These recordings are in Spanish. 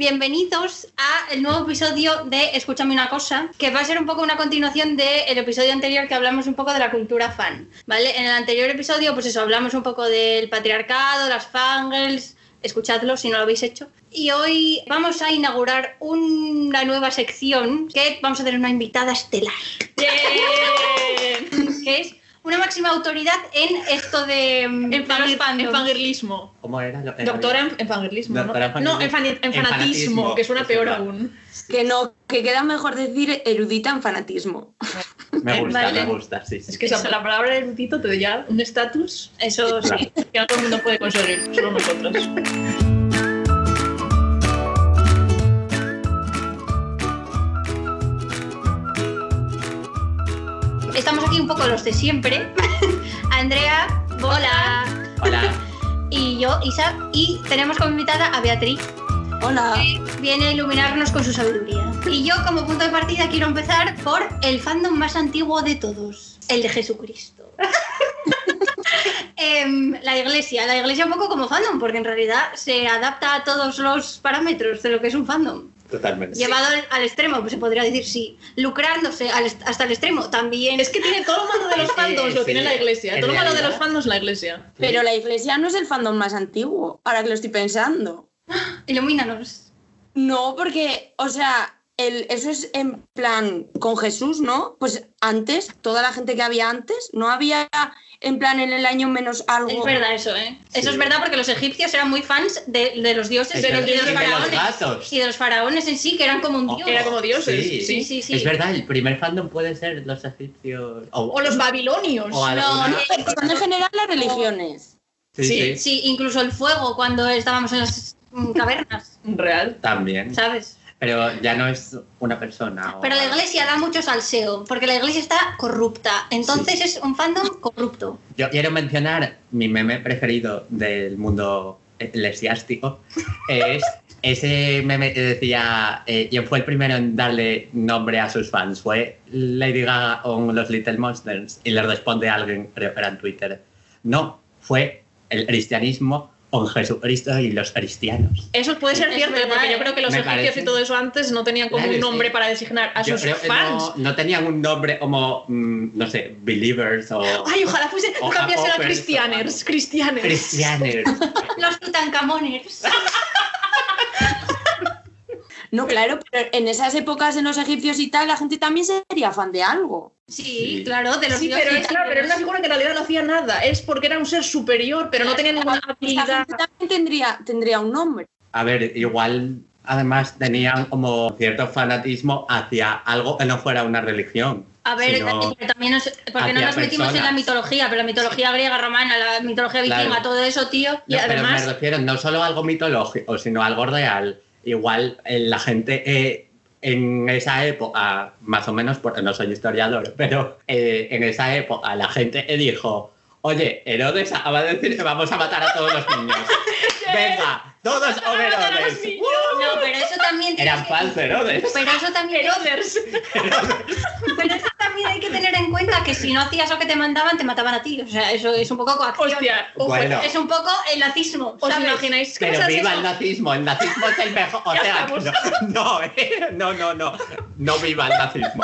Bienvenidos a el nuevo episodio de Escúchame una cosa, que va a ser un poco una continuación del episodio anterior que hablamos un poco de la cultura fan, ¿vale? En el anterior episodio, pues eso, hablamos un poco del patriarcado, las fangirls, escuchadlo si no lo habéis hecho. Y hoy vamos a inaugurar una nueva sección que vamos a tener una invitada estelar, que es una máxima autoridad en esto de, En, fangir- en fangirlismo. ¿Cómo era? Lo- Doctora en, en fangirlismo, ¿no? Doctora en No, en, fanatismo, fanatismo, que suena peor aún. Que no, que queda mejor decir erudita en fanatismo. Me gusta, Vale. me gusta, sí. sí. Es que la palabra erudito te da ya un estatus Eso sí. que no todo el mundo puede conseguir, solo nosotros. Estamos aquí un poco los de siempre. Andrea, hola. Hola. Y yo, Isa. Y tenemos como invitada a Beatriz, Hola. que viene a iluminarnos con su sabiduría. Y yo, como punto de partida, quiero empezar por el fandom más antiguo de todos: el de Jesucristo. Em, la iglesia, la iglesia un poco como fandom, porque en realidad se adapta a todos los parámetros de lo que es un fandom. Totalmente. Llevado al, al extremo, pues se podría decir sí. Lucrándose al hasta el extremo, también. Es que tiene todo lo malo de los fandoms, lo sí, tiene la iglesia. Todo lo malo de los fandoms, la iglesia. Pero la iglesia no es el fandom más antiguo, ahora que lo estoy pensando. Ilumínanos. No, porque, o sea, el, eso es en plan con Jesús, ¿no? Pues antes, toda la gente que había antes, no había en plan en el año menos algo. Es verdad eso, ¿eh? Eso Sí. es verdad porque los egipcios eran muy fans de, de los dioses de los y de los faraones. gatos. Y de los faraones en sí, que eran como un Oh, dios. Era como dioses. Sí. Sí, sí, sí. Es verdad, el primer fandom puede ser los egipcios. O, O los babilonios. o alguna- No, Pero son en general las religiones. Sí, sí. sí, Sí, incluso el fuego cuando estábamos en las cavernas, Real. También. ¿sabes? Pero ya no es una persona. o- Pero la iglesia da mucho salseo, porque la iglesia está corrupta. Entonces es un fandom corrupto. Yo quiero mencionar mi meme preferido del mundo eclesiástico. Es ese meme que decía, eh, ¿quién fue el primero en darle nombre a sus fans? Fue Lady Gaga con los Little Monsters. Y le responde alguien, creo que era en Twitter, no, fue el cristianismo con Jesucristo y los cristianos. Eso puede ser Es cierto, verdad, porque yo ¿eh? creo que los egipcios parece. y todo eso antes no tenían como Claro, un sí. nombre para designar a Yo sus creo que fans. no, no tenían un nombre como, mm, no sé, Believers o Ay, ojalá fuese, O cambiase a o- Cristianers. Cristianers. Los tutankamoners. No, claro, pero en esas épocas en los egipcios y tal, la gente también sería fan de algo. Sí, Sí. claro, de los Sí, pero es, claro, pero era una figura que en realidad no hacía nada. Es porque era un ser superior, pero no tenía ninguna habilidad. también tendría, tendría un nombre. A ver, igual además tenían como cierto fanatismo hacia algo que no fuera una religión. A ver, pero también nos, porque no nos metimos en la personas. mitología, pero la mitología griega, romana, la mitología vikinga, Claro. todo eso, tío. Y No, pero además- me refiero no solo a algo mitológico, sino algo real. Igual eh, la gente eh, en esa época, más o menos, porque no soy historiador, pero eh, en esa época la gente dijo, oye, Herodes acaba de decir que vamos a matar a todos los niños. Venga, todos Herodes. niños. No, pero eso también Eran fans de Herodes. Pero eso también Heroders. pero eso también hay que tener en cuenta que si no hacías lo que te mandaban, te mataban a ti. O sea, eso es un poco coacción. Hostia, Bueno. Es un poco el nazismo. ¿os ¿sabes? imagináis que Pero viva eso? el nazismo, el nazismo es el mejor. O sea, no, no, eh, no, no, no, no viva el nazismo,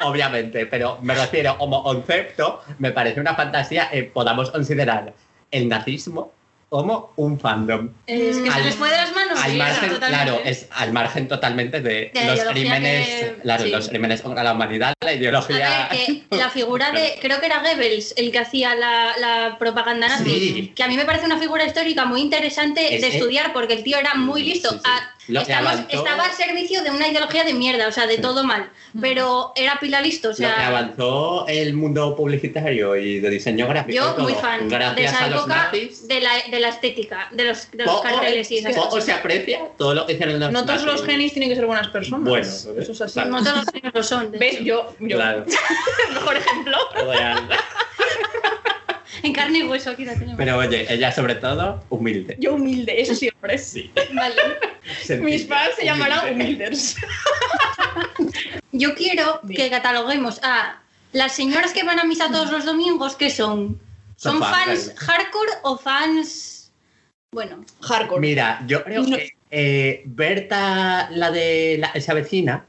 obviamente, pero me refiero como concepto, me parece una fantasía que podamos considerar el nazismo como un fandom. Es que se Al- les fue de las manos. Al margen, claro, es al margen totalmente de, los crímenes, que- claro, sí. los crímenes contra la humanidad, la A ideología. ver, que la figura de, creo que era Goebbels el que hacía la, la propaganda nazi, Sí. que a mí me parece una figura histórica muy interesante Es- de es- estudiar porque el tío era muy listo. Ah, Lo estamos- avanzó- estaba al servicio de una ideología de mierda, o sea, de todo mal, pero era pila listo, o Lo que sea, avanzó el mundo publicitario y de diseño gráfico. yo todo, muy fan de gracias esa a los época de la, de la estética, de los, de los carteles y esas poco cosas. se aprecia todo lo que hicieron los No todos los genis tienen que ser buenas personas. Bueno, eso es así. claro. No todos los niños lo son. de ¿Ves? Yo, yo. Claro. Mejor ejemplo. En carne y hueso aquí la tenemos. Pero oye, ella sobre todo, humilde. Yo humilde, eso siempre. Sí. Vale. Mis fans se llamarán humilde. humilders. Yo quiero Bien. que cataloguemos a las señoras que van a misa todos los domingos, ¿qué son? ¿Son Son fans fans. hardcore o fans... Bueno, Hardcore. Mira, yo creo No. que eh, Berta, la de la- esa vecina,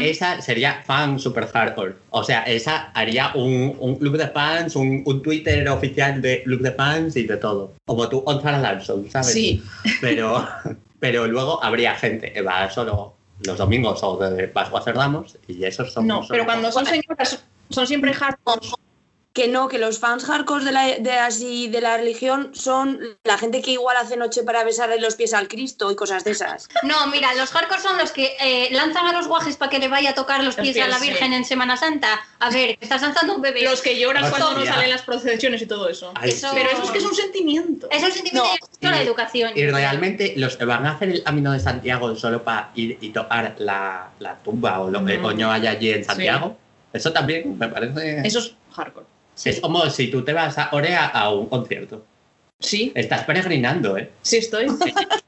Esa sería fan super hardcore. O sea, esa haría un, un club de fans, un, un Twitter oficial de club de fans y de todo. Como tú, Gonzalo Larson, ¿sabes? Sí. Pero, pero luego habría gente que va solo los domingos o de Pascua Cerdamos y esos son. No, pero cuando son señoras, son siempre hardcore. Que no, que los fans hardcore de la, de, así, de la religión son la gente que igual hace noche para besarle los pies al Cristo y cosas de esas. No, mira, los hardcore son los que eh, lanzan a los guajes para que le vaya a tocar los Los pies a la Virgen sí. en Semana Santa. A ver, estás lanzando un bebé. Los que lloran Hostia. cuando no salen las procesiones y todo eso. Ay, Eso- sí. Pero eso es que es un sentimiento. Es un sentimiento No, de la y- educación. Y realmente los que van a hacer el camino de Santiago solo para ir y tocar la, la tumba o lo que coño hay allí en Santiago, eso también me parece. Eso es hardcore. Es como si tú te vas a Orea a un concierto. Sí, Estás peregrinando, ¿eh? sí estoy.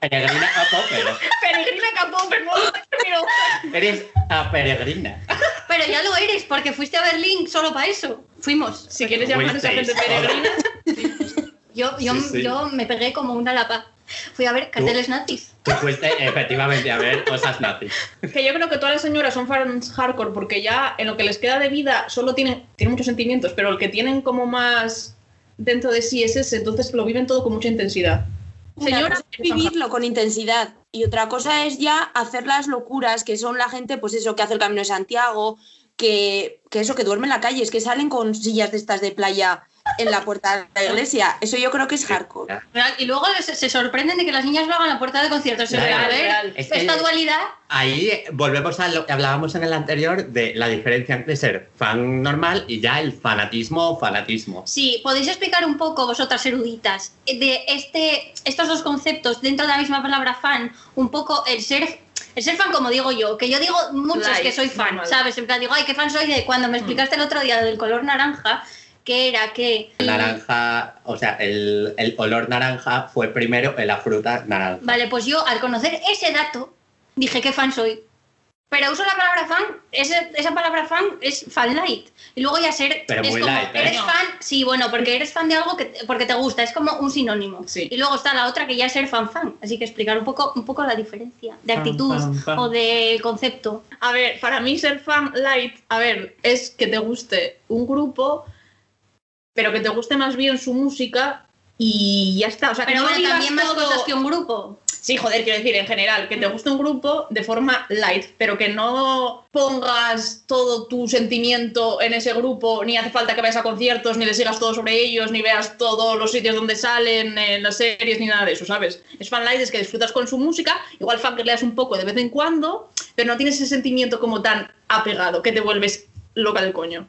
Peregrina a tope. Peregrina Capón, pero Eres a peregrina. Pero ya lo eres, porque fuiste a Berlín solo para eso. Fuimos. si quieres llamar a esa gente peregrina, Yo, yo, Sí, sí. yo me pegué como una lapa. Fui a ver carteles nazis. Tú fuiste efectivamente a ver cosas nazis. que yo creo que todas las señoras son fans hardcore porque ya en lo que les queda de vida solo tienen, tienen muchos sentimientos, pero el que tienen como más dentro de sí es ese, entonces lo viven todo con mucha intensidad. Una Señoras cosa es vivirlo con intensidad y otra cosa es ya hacer las locuras que son la gente, pues eso, que hace el Camino de Santiago, que, que eso, que duerme en la calle, es que salen con sillas de estas de playa en la puerta de la iglesia. Eso yo creo que es hardcore. Y luego se, se sorprenden de que las niñas lo hagan a puerta de conciertos. Claro, a ver, real. Es que- esta dualidad. Ahí eh, volvemos a lo que hablábamos en el anterior de la diferencia entre ser fan normal y ya el fanatismo o fanatismo. Sí, podéis explicar un poco, vosotras eruditas, de este, estos dos conceptos dentro de la misma palabra fan, un poco el ser, el ser fan, como digo yo, que yo digo muchos Like, que soy fan. ¿sabes? En plan, digo, ay, qué fan soy de cuando me explicaste el otro día del color naranja, que era que. El naranja, o sea, el, el olor naranja fue primero en la fruta naranja. Vale, pues yo al conocer ese dato dije qué fan soy. Pero uso la palabra fan, ese- esa palabra fan es fan light. Y luego ya ser. Pero es muy como, light, ¿eh? eres fan, sí, bueno, porque eres fan de algo que te- porque te gusta, es como un sinónimo. Sí. Y luego está la otra que ya es ser fan fan. Así que explicar un poco, un poco la diferencia de Fan, actitud fan, fan. o de concepto. A ver, para mí ser fan light, a ver, es que te guste un grupo, pero que te guste más bien su música y ya está. O sea, que Pero no digas también más todo- cosas que un grupo. Sí, joder, quiero decir, en general, que te guste un grupo de forma light, pero que no pongas todo tu sentimiento en ese grupo, ni hace falta que vayas a conciertos, ni le sigas todo sobre ellos, ni veas todos los sitios donde salen, en las series, ni nada de eso, ¿sabes? Es fan light, es que disfrutas con su música, igual fan que leas un poco de vez en cuando, pero no tienes ese sentimiento como tan apegado, que te vuelves loca del coño.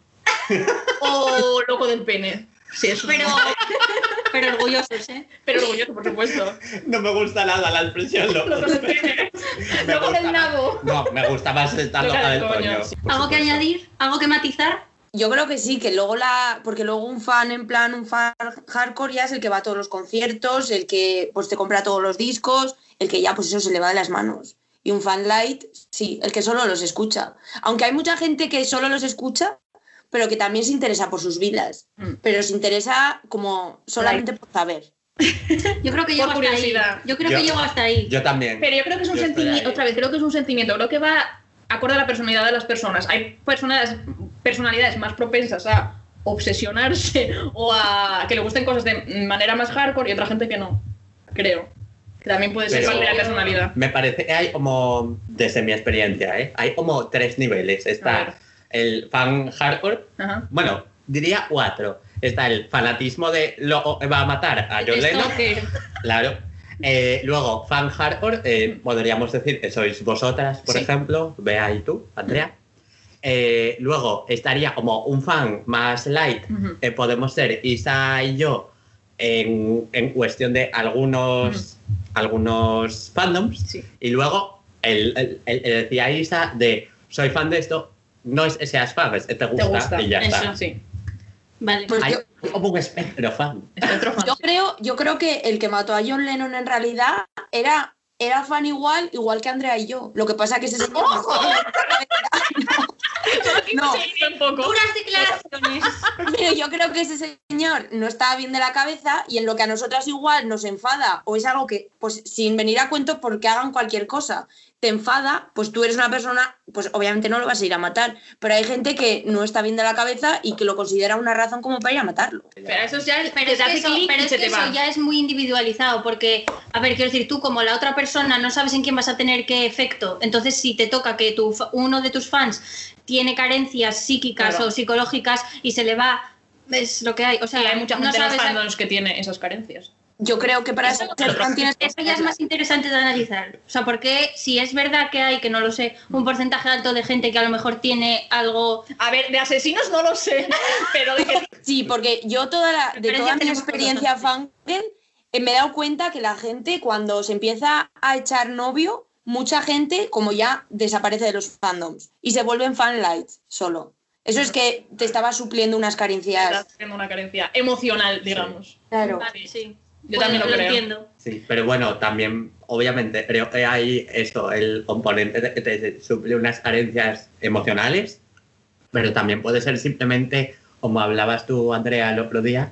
o loco del pene. Sí, eso. Pero, pero orgullosos, ¿eh? pero orgulloso, por supuesto. No me gusta nada la expresión loco Loco del pene. Me Loco gusta del nabo. No, me gusta más estar Loca loca del coño, coño. sí. por ¿Algo que añadir? ¿Algo que matizar? Yo creo que sí, que luego la. Porque luego un fan, en plan, un fan hardcore ya es el que va a todos los conciertos, el que pues te compra todos los discos, el que ya pues eso se le va de las manos. Y un fan light, sí, el que solo los escucha. Aunque hay mucha gente que solo los escucha, pero que también se interesa por sus vidas. Mm. Pero se interesa como solamente por saber. Yo creo que llego hasta ahí. Yo creo Yo- que llego hasta ahí. Yo también. Pero yo creo que es un sentimiento, otra vez, creo que es un sentimiento, creo que va acorde a la personalidad de las personas. Hay personas, personalidades más propensas a obsesionarse o a que le gusten cosas de manera más hardcore y otra gente que no, creo. Que también puede ser parte de la personalidad. Me parece que hay como, desde mi experiencia, ¿eh? hay como tres niveles. A ver. Está el fan hardcore, Ajá. bueno, diría cuatro. Está el fanatismo de lo va a matar a John Esto Lennon, que- claro. Eh, luego, fan hardcore, eh, podríamos decir que sois vosotras, por Sí. ejemplo, Bea y tú, Andrea. Eh, luego estaría como un fan más light, eh, podemos ser Isa y yo en, en cuestión de algunos, algunos fandoms. Sí. Y luego, el, el- el- el decía Isa de soy fan de esto, no es que seas fan, es te gusta, gusta. y ya Eso. está. Sí. Vale. Pues Hay yo, como un espectro fan. Es otro fan. yo creo, yo creo que el que mató a John Lennon en realidad era, era fan igual, igual que Andrea y yo. Lo que pasa que ese señor No. un poco. Duras declaraciones. Pero yo creo que ese señor no estaba bien de la cabeza y en lo que a nosotras igual nos enfada o es algo que, pues sin venir a cuento porque hagan cualquier cosa, te enfada, pues tú eres una persona, pues obviamente no lo vas a ir a matar, pero hay gente que no está bien de la cabeza y que lo considera una razón como para ir a matarlo. Pero eso ya es, Pero que es te que hace eso, clic pero y es se que te eso va. ya es muy individualizado, porque, a ver, quiero decir, tú como la otra persona no sabes en quién vas a tener qué efecto, entonces si te toca que tu, fa- uno de tus fans tiene carencias psíquicas Claro. o psicológicas y se le va, es lo que hay. O sea, Y hay mucha no gente en los que tiene esas carencias. Yo creo que para eso Eso- ser fan tienes que Eso ya es más interesante de analizar. O sea, porque si es verdad que hay, que no lo sé, un porcentaje alto de gente que a lo mejor tiene algo. A ver, de asesinos no lo sé, pero de que Sí, porque yo toda la, de toda mi experiencia fangirl eh, me he dado cuenta que la gente cuando se empieza a echar novio, mucha gente como ya desaparece de los fandoms y se vuelven fanlights solo. Eso es que te estaba supliendo unas carencias. teniendo una carencia emocional, digamos. Claro. Vale, sí. Yo también lo creo. entiendo. Sí, pero bueno, también, obviamente, creo que hay eso, el componente de que te suple unas carencias emocionales, pero también puede ser simplemente, como hablabas tú, Andrea, el otro día,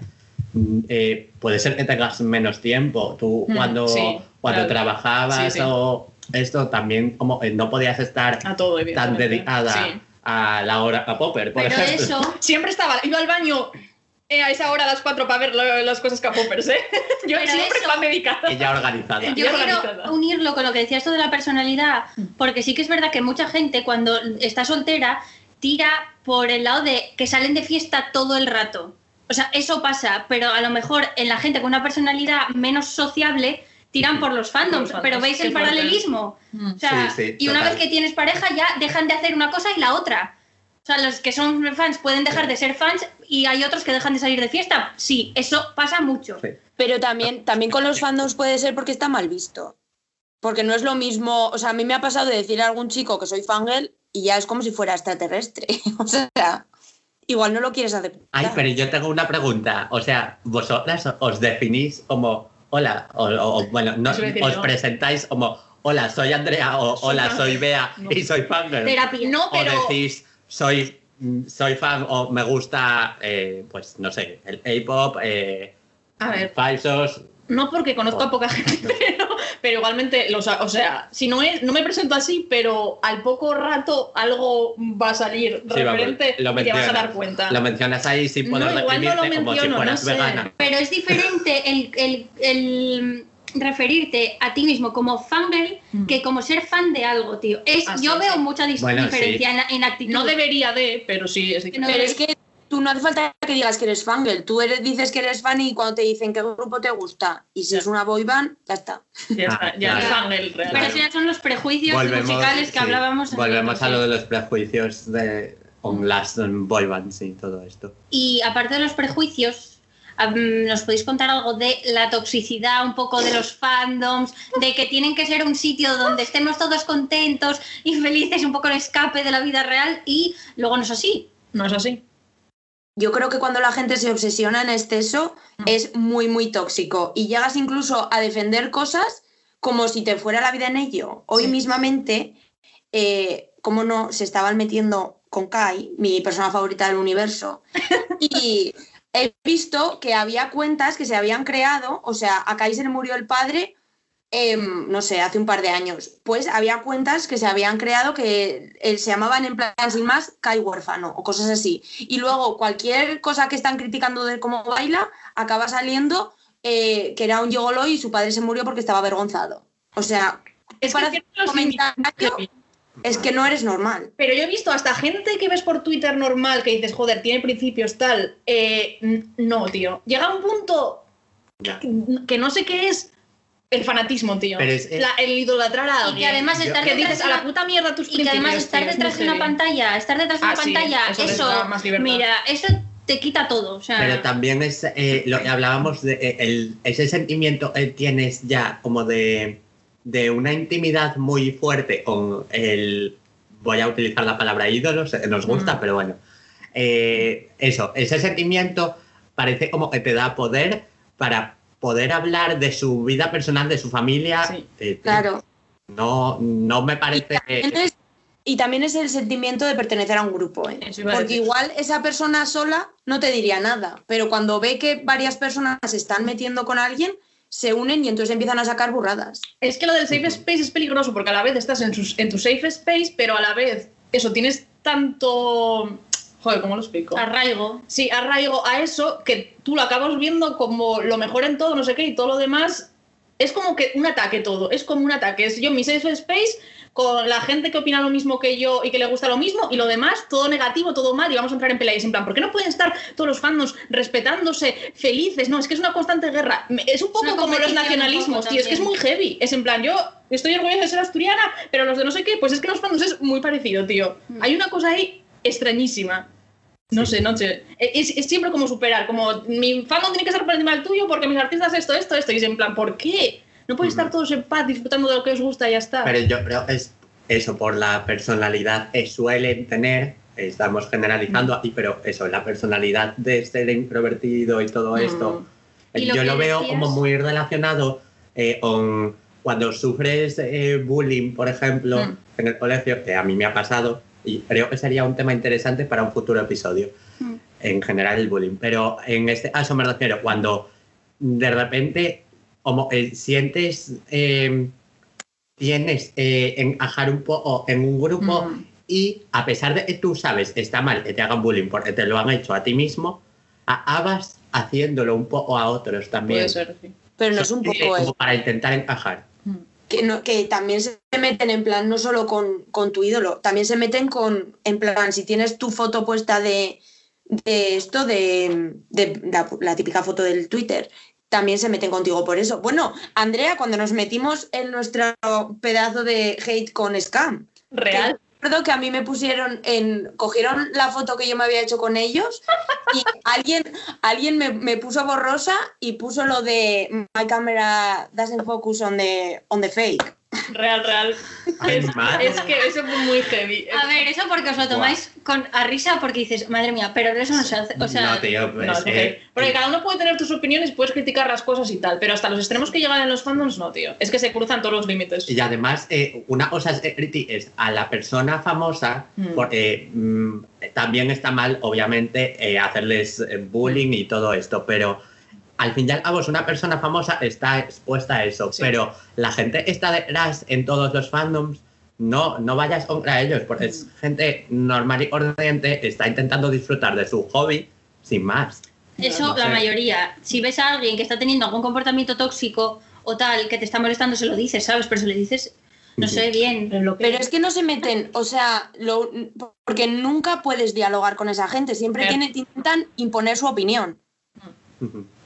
mm, eh, puede ser que tengas menos tiempo. Tú Mm, cuando, sí, cuando claro. trabajabas Sí, sí. o esto también como eh, no podías estar A todo, tan dedicada Sí. a la hora a Popper, por Pero ejemplo. eso. Siempre estaba, iba al baño eh, a esa hora a las 4 para ver lo- las cosas que poppers, ¿eh? Yo Pero siempre eso- tan dedicada. Ella organizada. Yo quiero organizada. unirlo con lo que decías tú de la personalidad, porque sí que es verdad que mucha gente cuando está soltera tira por el lado de que salen de fiesta todo el rato. O sea, eso pasa, pero a lo mejor en la gente con una personalidad menos sociable tiran por los fandoms, pero veis el paralelismo. Mm. O sea, Sí, sí, y una vez que tienes pareja ya dejan de hacer una cosa y la otra. O sea, los que son fans pueden dejar de ser fans y hay otros que dejan de salir de fiesta. Sí, eso pasa mucho. Sí. Pero también, también con los fandoms puede ser porque está mal visto. Porque no es lo mismo, o sea, a mí me ha pasado de decir a algún chico que soy fangirl y ya es como si fuera extraterrestre. O sea, igual no lo quieres aceptar. Ay, pero yo tengo una pregunta. O sea, vosotras os definís como hola, o, o- o, bueno, no, os presentáis como hola, soy Andrea o hola, fangirl. soy Bea No. y soy fangirl. Terapia. No, O pero decís soy, soy fan o me gusta, eh, pues no sé, el K-pop, eh, A ver. falsos. no porque conozco a poca gente, pero, pero igualmente, los, o sea, si no es, no me presento así, pero al poco rato algo va a salir Sí, referente y te vas a dar cuenta. Lo mencionas ahí sin No, poder igual no lo definirte como si fueras no sé. vegana. Pero es diferente el, el- el referirte a ti mismo como fangirl Mm. que como ser fan de algo, tío. Es, Ah, yo sí, veo sí. mucha dis- Bueno, diferencia en, en actitud. No debería de, pero sí es. Pero es que tú no hace falta que digas que eres fangirl. Tú eres, dices que eres fan y cuando te dicen qué grupo te gusta y si Ya. es una boy band, ya está. Ya, está, Ah, ya claro. fangirl, Pero real. eso ya son los prejuicios musicales que sí, hablábamos. volvemos a lo de los prejuicios de las mm, boy bands y todo esto. Y aparte de los prejuicios, ¿nos podéis contar algo de la toxicidad, un poco de los fandoms, de que tienen que ser un sitio donde estemos todos contentos y felices, un poco el escape de la vida real y luego no es así? No es así. Yo creo que cuando la gente se obsesiona en exceso es muy, muy tóxico y llegas incluso a defender cosas como si te fuera la vida en ello. Hoy Sí. mismamente, eh, como no, se estaban metiendo con Kai, mi persona favorita del universo, y he visto que había cuentas que se habían creado, o sea, a Kai se le murió el padre, em, no sé, hace un par de años. Pues había cuentas que se habían creado que eh, se llamaban en plan sin más Kai huérfano o cosas así. Y luego cualquier cosa que están criticando de cómo baila acaba saliendo eh, que era un gigolo y su padre se murió porque estaba avergonzado. O sea, Es para que hacer los comentario. Es que no eres normal. Pero yo he visto hasta gente que ves por Twitter normal que dices, joder, tiene principios tal. Eh, no, tío. Llega un punto Ya. que, que no sé qué es el fanatismo, tío. Pero es- La- el idolatrar a Y alguien. que además Yo- estar que dices de a la una- puta mierda tus y que además estar tío, detrás de una heavy. pantalla, estar detrás de Ah, una sí, pantalla, eso más libertad. mira, eso te quita todo. O sea, Pero también es eh, lo que hablábamos de eh, el- ese sentimiento que tienes ya como de, de una intimidad muy fuerte con el voy a utilizar la palabra ídolos, eh, nos gusta, Mm. pero bueno. Eh, eso, ese sentimiento parece como que te da poder para poder hablar de su vida personal, de su familia. Sí. Eh, Claro. No, no me parece. Entonces, y también es el sentimiento de pertenecer a un grupo, ¿eh? Porque igual esa persona sola no te diría nada, pero cuando ve que varias personas se están metiendo con alguien, se unen y entonces empiezan a sacar burradas. Es que lo del safe space es peligroso porque a la vez estás en, sus- en tu safe space, pero a la vez, eso, tienes tanto. Joder, ¿cómo lo explico? Arraigo. Sí, arraigo a eso que tú lo acabas viendo como lo mejor en todo, no sé qué, y todo lo demás es como que un ataque todo, es como un ataque. Es yo mi safe space con la gente que opina lo mismo que yo y que le gusta lo mismo, y lo demás, todo negativo, todo mal, y vamos a entrar en peleas. En plan, ¿por qué no pueden estar todos los fandoms respetándose, felices? No, es que es una constante guerra. Es un poco como los nacionalismos, tío, es que es muy heavy. Es en plan, yo estoy orgullosa de ser asturiana, pero los de no sé qué, pues es que los fandoms es muy parecido, tío. Mm. Hay una cosa ahí extrañísima. No sé, no sé. Es, es siempre como superar, como mi fandom tiene que estar por encima del tuyo porque mis artistas esto, esto, esto. Y es en plan, ¿por qué? No podéis estar todos en paz disfrutando de lo que os gusta y ya está. Pero yo creo que es eso, por la personalidad que suelen tener, estamos generalizando aquí, pero eso, la personalidad de ser introvertido y todo esto, Y lo yo lo veo decías- como muy relacionado eh, con cuando sufres eh, bullying, por ejemplo, Mm. en el colegio, que a mí me ha pasado, y creo que sería un tema interesante para un futuro episodio, Mm. en general el bullying. Pero en este caso me refiero cuando de repente como eh, sientes, eh, tienes eh, encajar un poco en un grupo Mm. y a pesar de que tú sabes está mal que te hagan bullying porque te lo han hecho a ti mismo, acabas haciéndolo un poco a otros también. Puede ser, sí. Pero no es un Eh, poco como para intentar encajar. que, no, que también se meten en plan, no solo con, con tu ídolo, también se meten con, en plan, si tienes tu foto puesta de, de esto, de, de la, la típica foto del Twitter, también se meten contigo por eso. Bueno, Andrea, cuando nos metimos en nuestro pedazo de hate con Scam, Real. Recuerdo que a mí me pusieron en. Cogieron la foto que yo me había hecho con ellos y alguien, alguien me, me puso borrosa y puso lo de My camera doesn't focus on the, on the fake. Real, real. Es, es que eso fue muy heavy. A ver, eso porque os lo tomáis con, a risa porque dices, madre mía, pero eso no se hace. O sea, no, tío, pues, No, es eh. Porque cada uno puede tener tus opiniones, puedes criticar las cosas y tal, pero hasta los extremos que llegan en los fandoms, no, tío. Es que se cruzan todos los límites. Y además, eh, una cosa es, eh, es a la persona famosa, Mm. porque mm, también está mal, obviamente, eh, hacerles eh, bullying y todo esto, pero al fin y al cabo, una persona famosa está expuesta a eso, Sí. pero la gente está detrás en todos los fandoms. No, no vayas contra ellos, porque es Mm. gente normal y corriente, está intentando disfrutar de su hobby sin más. eso no la sé. mayoría. Si ves a alguien que está teniendo algún comportamiento tóxico o tal, que te está molestando, se lo dices, ¿sabes? Pero se lo dices, no sé, bien. Pero es que no se meten, o sea, lo- porque nunca puedes dialogar con esa gente, siempre tienen- intentan imponer su opinión.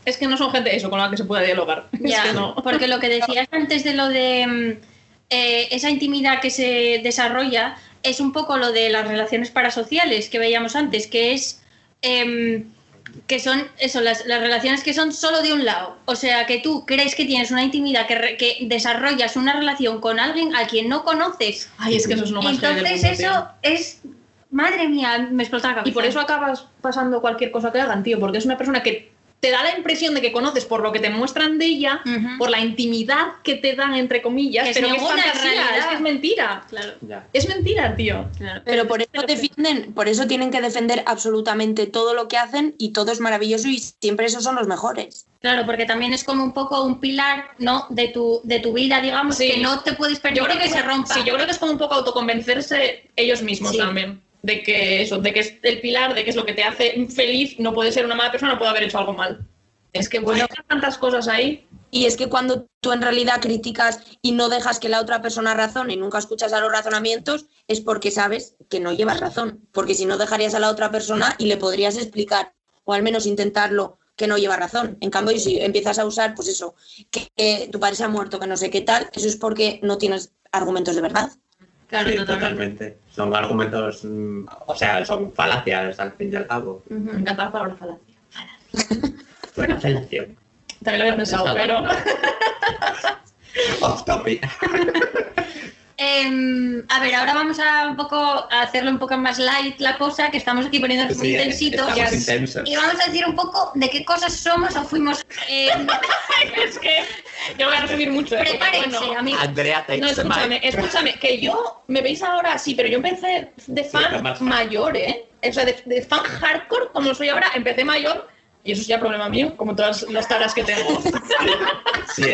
Es que no son gente eso con la que se pueda dialogar. Ya, Es que no. porque lo que decías antes de lo de mm, eh, esa intimidad que se desarrolla es un poco lo de las relaciones parasociales que veíamos antes, que es em, que son eso, las, las relaciones que son solo de un lado. O sea, que tú crees que tienes una intimidad, que, re- que desarrollas una relación con alguien a quien no conoces. Ay, es que eso es lo más Entonces eso es, madre mía, me explota la cabeza. Y por eso acabas pasando cualquier cosa que hagan, tío, porque es una persona que te da la impresión de que conoces por lo que te muestran de ella, por la intimidad que te dan, entre comillas, Que pero que es fantasía, realidad. es que es mentira. Claro, Ya. Es mentira, tío. claro. Pero por eso defienden, por eso tienen que defender absolutamente todo lo que hacen y todo es maravilloso y siempre esos son los mejores. Claro, porque también es como un poco un pilar, ¿no? De tu, de tu vida, digamos, Sí. que no te puedes Yo permitir creo que, se rompa. Sí, yo creo que es como un poco autoconvencerse ellos mismos Sí. también. De que eso, de que es el pilar, de que es lo que te hace feliz, no puede ser una mala persona, no puede haber hecho algo mal. Es que bueno, hay tantas cosas ahí. Y es que cuando tú en realidad criticas y no dejas que la otra persona razone y nunca escuchas a los razonamientos, es porque sabes que no llevas razón. Porque si no dejarías a la otra persona y le podrías explicar, o al menos intentarlo, que no lleva razón. En cambio, si empiezas a usar, pues eso, que, que tu padre se ha muerto, que no sé qué tal, eso es porque no tienes argumentos de verdad. Claro, Sí, totalmente. totalmente. Son argumentos, mm, o sea, son falacias al fin y al cabo. Ujú. Me encanta la palabra falacia. Buena relación. También lo había pensado, pero. Off topic. Em, a ver, ahora vamos a un poco a hacerlo un poco más light la cosa, que estamos aquí poniéndonos muy Sí, intensitos. Y vamos a decir un poco de qué cosas somos o fuimos. em, es que yo voy a resumir mucho. ¿eh? prepárense, Bueno, amigos. Andrea No, takes the escúchame, escúchame, que yo me veis ahora así, pero yo empecé de fan más- mayor, ¿eh? O sea, de, de fan hardcore, como soy ahora, empecé mayor, y eso es ya problema mío, como todas las taras que tengo. Sí.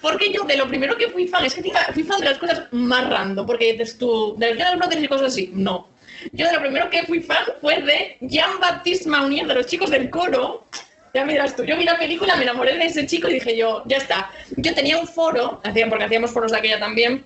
Porque yo de lo primero que fui fan, es que fui fan de las cosas más random, porque dices tú, de los Brothers y cosas así, no. Yo de lo primero que fui fan fue de Jean-Baptiste Maunier, de los chicos del coro. Ya me dirás tú, yo vi la película, me enamoré de ese chico y dije yo, ya está. Yo tenía un foro, hacían- porque hacíamos foros de aquella también,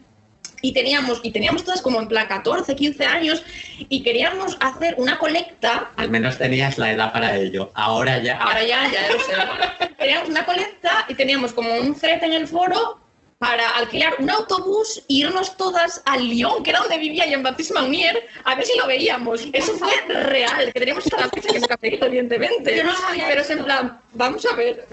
y teníamos, y teníamos todas como en plan 14, 15 años, y queríamos hacer una colecta Al menos tenías la edad para ello. Ahora ya. Ahora ya, ya lo sé. Teníamos una colecta y teníamos como un thread en el foro para alquilar un autobús e irnos todas a Lyon, que era donde vivía Jean-Baptiste Maunier, a ver si lo veíamos. Eso fue real, que teníamos hasta la fecha que se cafeíto, evidentemente. Yo no sabía Pero es en plan, vamos a ver,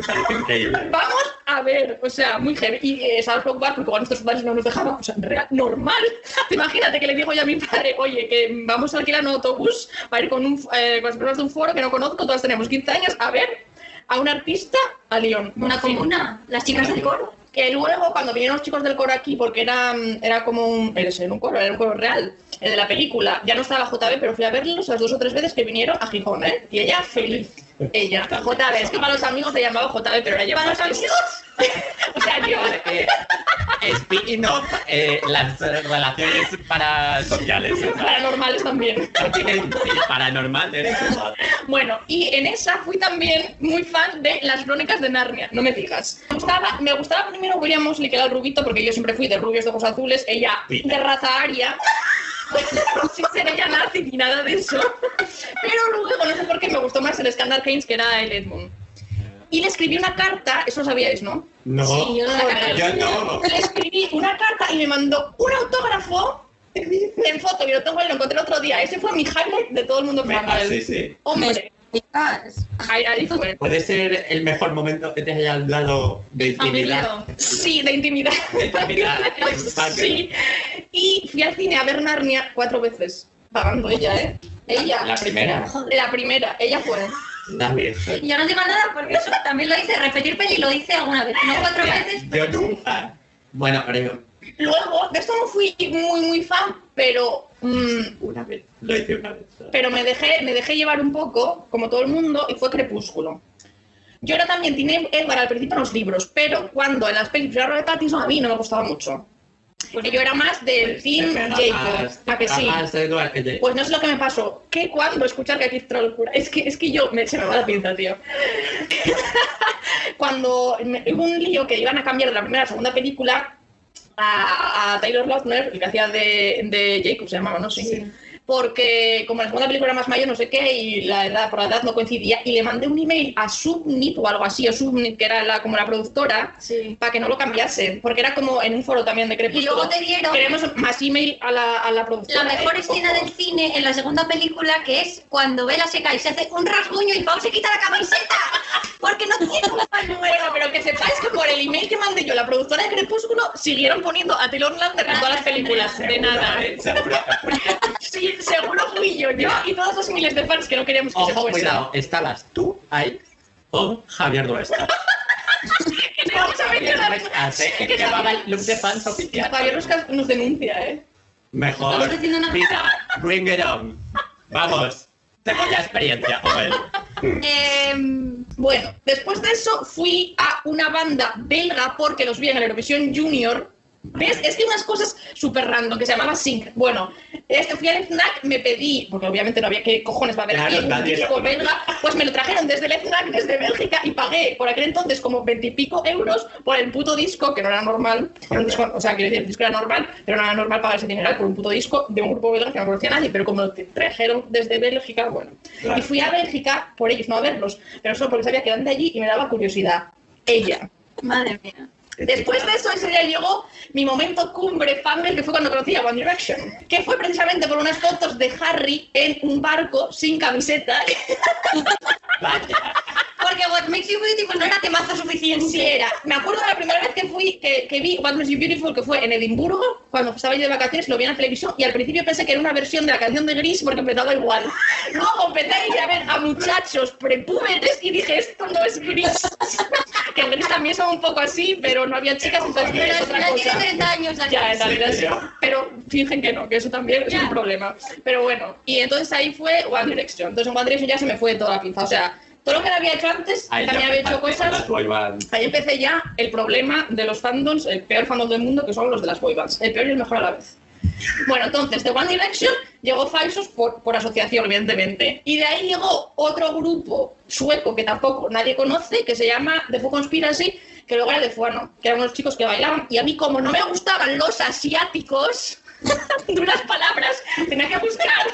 vamos a ver, o sea, muy heavy. Y eh, estábamos preocupados porque igual nuestros padres no nos dejaban, o sea, real, normal. Imagínate que le digo yo a mi padre, oye, que vamos a alquilar un autobús para ir con, un, eh, con las personas de un foro que no conozco, todas tenemos 15 años, a ver a un artista a Lyon. Una comuna, las chicas del coro. Que luego, cuando vinieron los chicos del coro aquí, porque era, era como un. Era un coro, era un coro real, el de la película, ya no estaba JB, pero fui a verlos las dos o tres veces que vinieron a Gijón, ¿eh? Y ella feliz. Ella, JB, es que para los amigos te llamaba JB, pero era yo. ¿Para los amigos? o sea, yo. Speaking of eh, las relaciones parasociales. ¿no? Paranormales también. No tienen- sí, paranormal eres eso. Bueno, y en esa fui también muy fan de las crónicas de Narnia, no me digas. Me gustaba, me gustaba primero William Mosley, que era el rubito, porque yo siempre fui de rubios de ojos azules, ella de raza aria, sin ser ella nazi ni nada de eso. Pero luego, no sé por qué, me gustó más el Scandal Keynes, que era el Edmund. Y le escribí una carta, eso lo sabíais, ¿no? No, Sí, yo no yo no. Le escribí una carta y me mandó un autógrafo en foto, y lo tengo ahí, lo encontré el otro día. Ese fue mi highlight de todo el mundo Ah, sí, sí. Hombre, Puede ser el mejor momento que te hayan dado de intimidad. Sí, de intimidad. De intimidad. sí. Y fui al cine a ver Narnia cuatro veces. Pagando ella, ¿eh? Ella. La primera. La primera, ella fue. También. Yo no digo nada porque eso también lo hice, repetir peli lo hice alguna vez, no cuatro veces. Yo nunca. Bueno, pero Luego, de esto no fui muy, muy fan, pero. mm, una vez. Lo hice una vez. pero me dejé, me dejé llevar un poco, como todo el mundo, y fue Crepúsculo. Yo era también Tine Edward al principio en los libros, pero cuando en las películas de Pattinson a mí no me gustaba mucho. Porque yo era más del Team Jacob. ¿A que sí? Pues no es lo que me pasó. Que cuando escuchar que aquí está locura. Es que, es que yo me, se me va la pinza, tío. cuando me- hubo un lío que iban a cambiar de la primera a la segunda película a, a Taylor Lautner, el que hacía de, de Jacob, se llamaba, ¿no? Sí. Porque como la segunda película era más mayor, no sé qué, y la edad, por la edad no coincidía, y le mandé un email a Subnit o algo así, o Subnit, que era la, como la productora, Sí. para que no lo cambiase, porque era como en un foro también de Y Crepúsculo. luego te dieron Queremos más email a la, a la productora. la mejor ¿eh? escena del cine en la segunda película, que es cuando Bella se cae y se hace un rasguño y Pau se quita la camiseta porque no tiene un pañuelo. Bueno, pero que sepáis que por el email que mandé yo a la productora de Crepúsculo siguieron poniendo a Taylor Lautner en todas las películas. De nada. ¿eh? Seguro. Fui yo, yo y todos los miles de fans que no queríamos que se Ojo, fuese. cuidado. ¿Estabas tú ahí o Javier Duesta? Que te vamos a mencionar. Que llevaba el look de fans Que oficial. Javier nos, nos denuncia, ¿eh? Mejor. Estamos haciendo una- Mira, bring it on. Vamos. Tengo ya experiencia, joder. Em, Bueno, después de eso fui a una banda belga porque los vi en la Eurovisión Junior. ¿Ves? Es que unas cosas súper random que se llamaba Sync. Bueno, este, fui al FNAC, me pedí, porque obviamente no había qué cojones va a haber Claro, aquí un disco belga, pues me lo trajeron desde el FNAC, desde Bélgica, y pagué por aquel entonces como veintipico euros por el puto disco, que no era normal. Era un disco, o sea, quiero decir, el disco era normal, pero no era normal pagar ese dinero por un puto disco de un grupo belga que no conocía a nadie, pero como lo trajeron desde Bélgica, bueno. Claro. Y fui a Bélgica por ellos, no a verlos, pero solo porque sabía que eran de allí y me daba curiosidad. Ella. madre mía. Después de eso, ese día llegó mi momento cumbre fangirl, que fue cuando conocí a One Direction, que fue precisamente por unas fotos de Harry en un barco sin camiseta. Porque What Makes You Beautiful no era temazo suficiente. Sí era. Me acuerdo de la primera vez que fui, que, que vi What Makes You Beautiful, que fue en Edimburgo, cuando estaba yo de vacaciones, lo vi en la televisión y al principio pensé que era una versión de la canción de Gris porque empezaba igual. Luego empecé a ir a ver a muchachos prepúberes y dije, esto no es Gris. que en Gris también son un poco así, pero no había chicas, entonces Pero es otra ya tiene cosa. 30 años la Ya, en realidad sí. Pero fingen que no, que eso también es Ya. un problema. Pero bueno, y entonces ahí fue One Direction. Entonces en One Direction ya se me fue toda la pinza. O sea, todo lo que había hecho antes, Ahí también había hecho cosas. Ahí empecé ya el problema de los fandoms, el peor fandom del mundo, que son los de las boybands. El peor y el mejor a la vez. Bueno, entonces de One Direction llegó Falsos por, por asociación, evidentemente. Y de ahí llegó otro grupo sueco que tampoco nadie conoce, que se llama The Foo Conspiracy, que luego era de Fuano, que eran unos chicos que bailaban. Y a mí, como no me gustaban los asiáticos, duras palabras, tenía que buscar.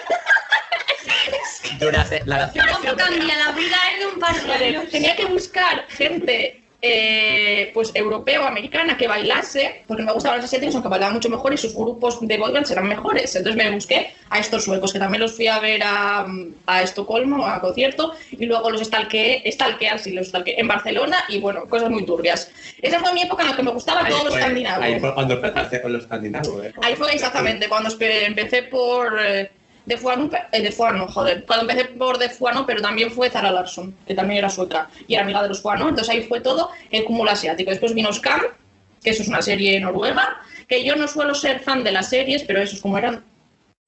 Durante la ¿Cómo cambia la vida en un par de años? Tenía que buscar gente eh, pues europea o americana que bailase, porque me gustaban los asiáticos, aunque bailaban mucho mejor y sus grupos de boybands eran mejores. Entonces me busqué a estos suecos, que también los fui a ver a, a Estocolmo, a concierto, y luego los stalkeé, stalkear, sí, los stalkeé en Barcelona, y bueno, cosas muy turbias. Esa fue mi época en la que me gustaban Ahí todos los fue- escandinavos. Ahí fue cuando empezaste con los escandinavos. ¿eh? Ahí fue exactamente cuando empecé por eh, de Fuano, eh, de Fuano, joder, cuando empecé por de Fuano, pero también fue Zara Larsson, que también era sueca y era amiga de los Fuano, entonces ahí fue todo el cúmulo asiático. Después vino Scam, que eso es una serie noruega, que yo no suelo ser fan de las series, pero esos como eran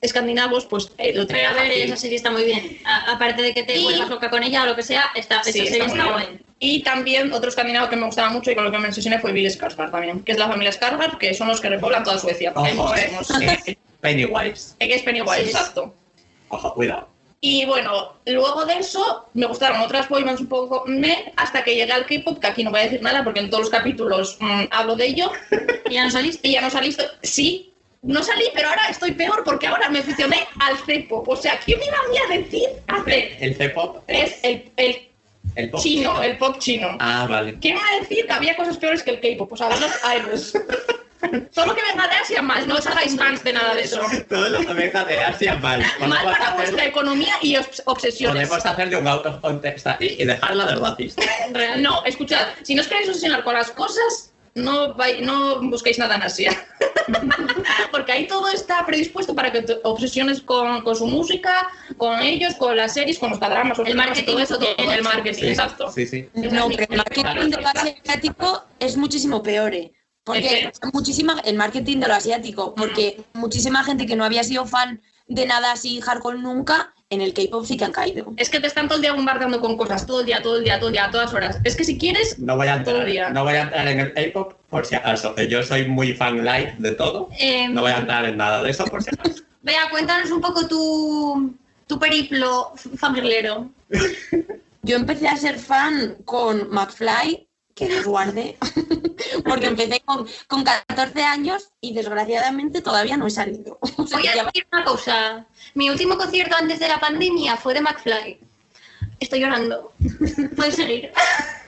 escandinavos, pues eh, lo Pero tenía a ver, esa serie está muy bien. A- aparte de que te Y- vuelvas loca con ella o lo que sea, está, esa Sí, serie está bien. Y también otro escandinavo que me gustaba mucho y con lo que me obsesioné fue Bill Skarsgård también, que es la familia Skarsgård, que son los que repoblan toda Suecia. porque eh, Pennywise. Que es Pennywise, Sí. exacto. Ojo, cuidado. Y bueno, luego de eso me gustaron otras boybands un poco me hasta que llegué al K-pop, que aquí no voy a decir nada porque en todos los capítulos mm, hablo de ello. ¿Y ya no saliste? Y ya no salí, sí, no salí, pero ahora estoy peor porque ahora me aficioné al C-pop. O sea, ¿quién me iba a decir hace? El C-pop Es el, el el pop. chino, el pop chino. Ah, vale. ¿Quién me iba a decir que había cosas peores que el K-pop? Pues a ver los idols. Todo lo que venga de Asia más, no os hagáis fans de nada de eso. Todo lo que venga de Asia, mal. Mal para hacer, vuestra economía y obs- obsesiones. podemos hacer de un out of context ahí y dejarla de racista. No, escuchad, si no os queréis obsesionar con las cosas, no, vai- no busquéis nada en Asia. Porque ahí todo está predispuesto para que te obsesiones con, con su música, con ellos, con las series, con los dramas, El marketing todo eso, todo, el marketing, exacto. Sí, sí. No, pero el marketing de asiático es muchísimo peor. ¿eh? Porque ¿El muchísima, el marketing de lo asiático, porque muchísima gente que no había sido fan de nada así hardcore nunca, en el K-pop sí que han caído. Es que te están todo el día bombardeando con cosas, todo el día, todo el día, todo el día, a todas horas. Es que si quieres, No voy a Todo el entrar, día. no voy a entrar en el K-pop por si acaso. que Yo soy muy fan light de todo. Eh, No voy a entrar en nada de eso por si acaso. Vea, cuéntanos un poco tu, tu periplo familiero. Yo empecé a ser fan con McFly, que Dios guarde, porque empecé con, con 14 años y desgraciadamente todavía no he salido. O sea, Voy a ya- decir una cosa. Mi último concierto antes de la pandemia fue de McFly. Estoy llorando. Puedes seguir.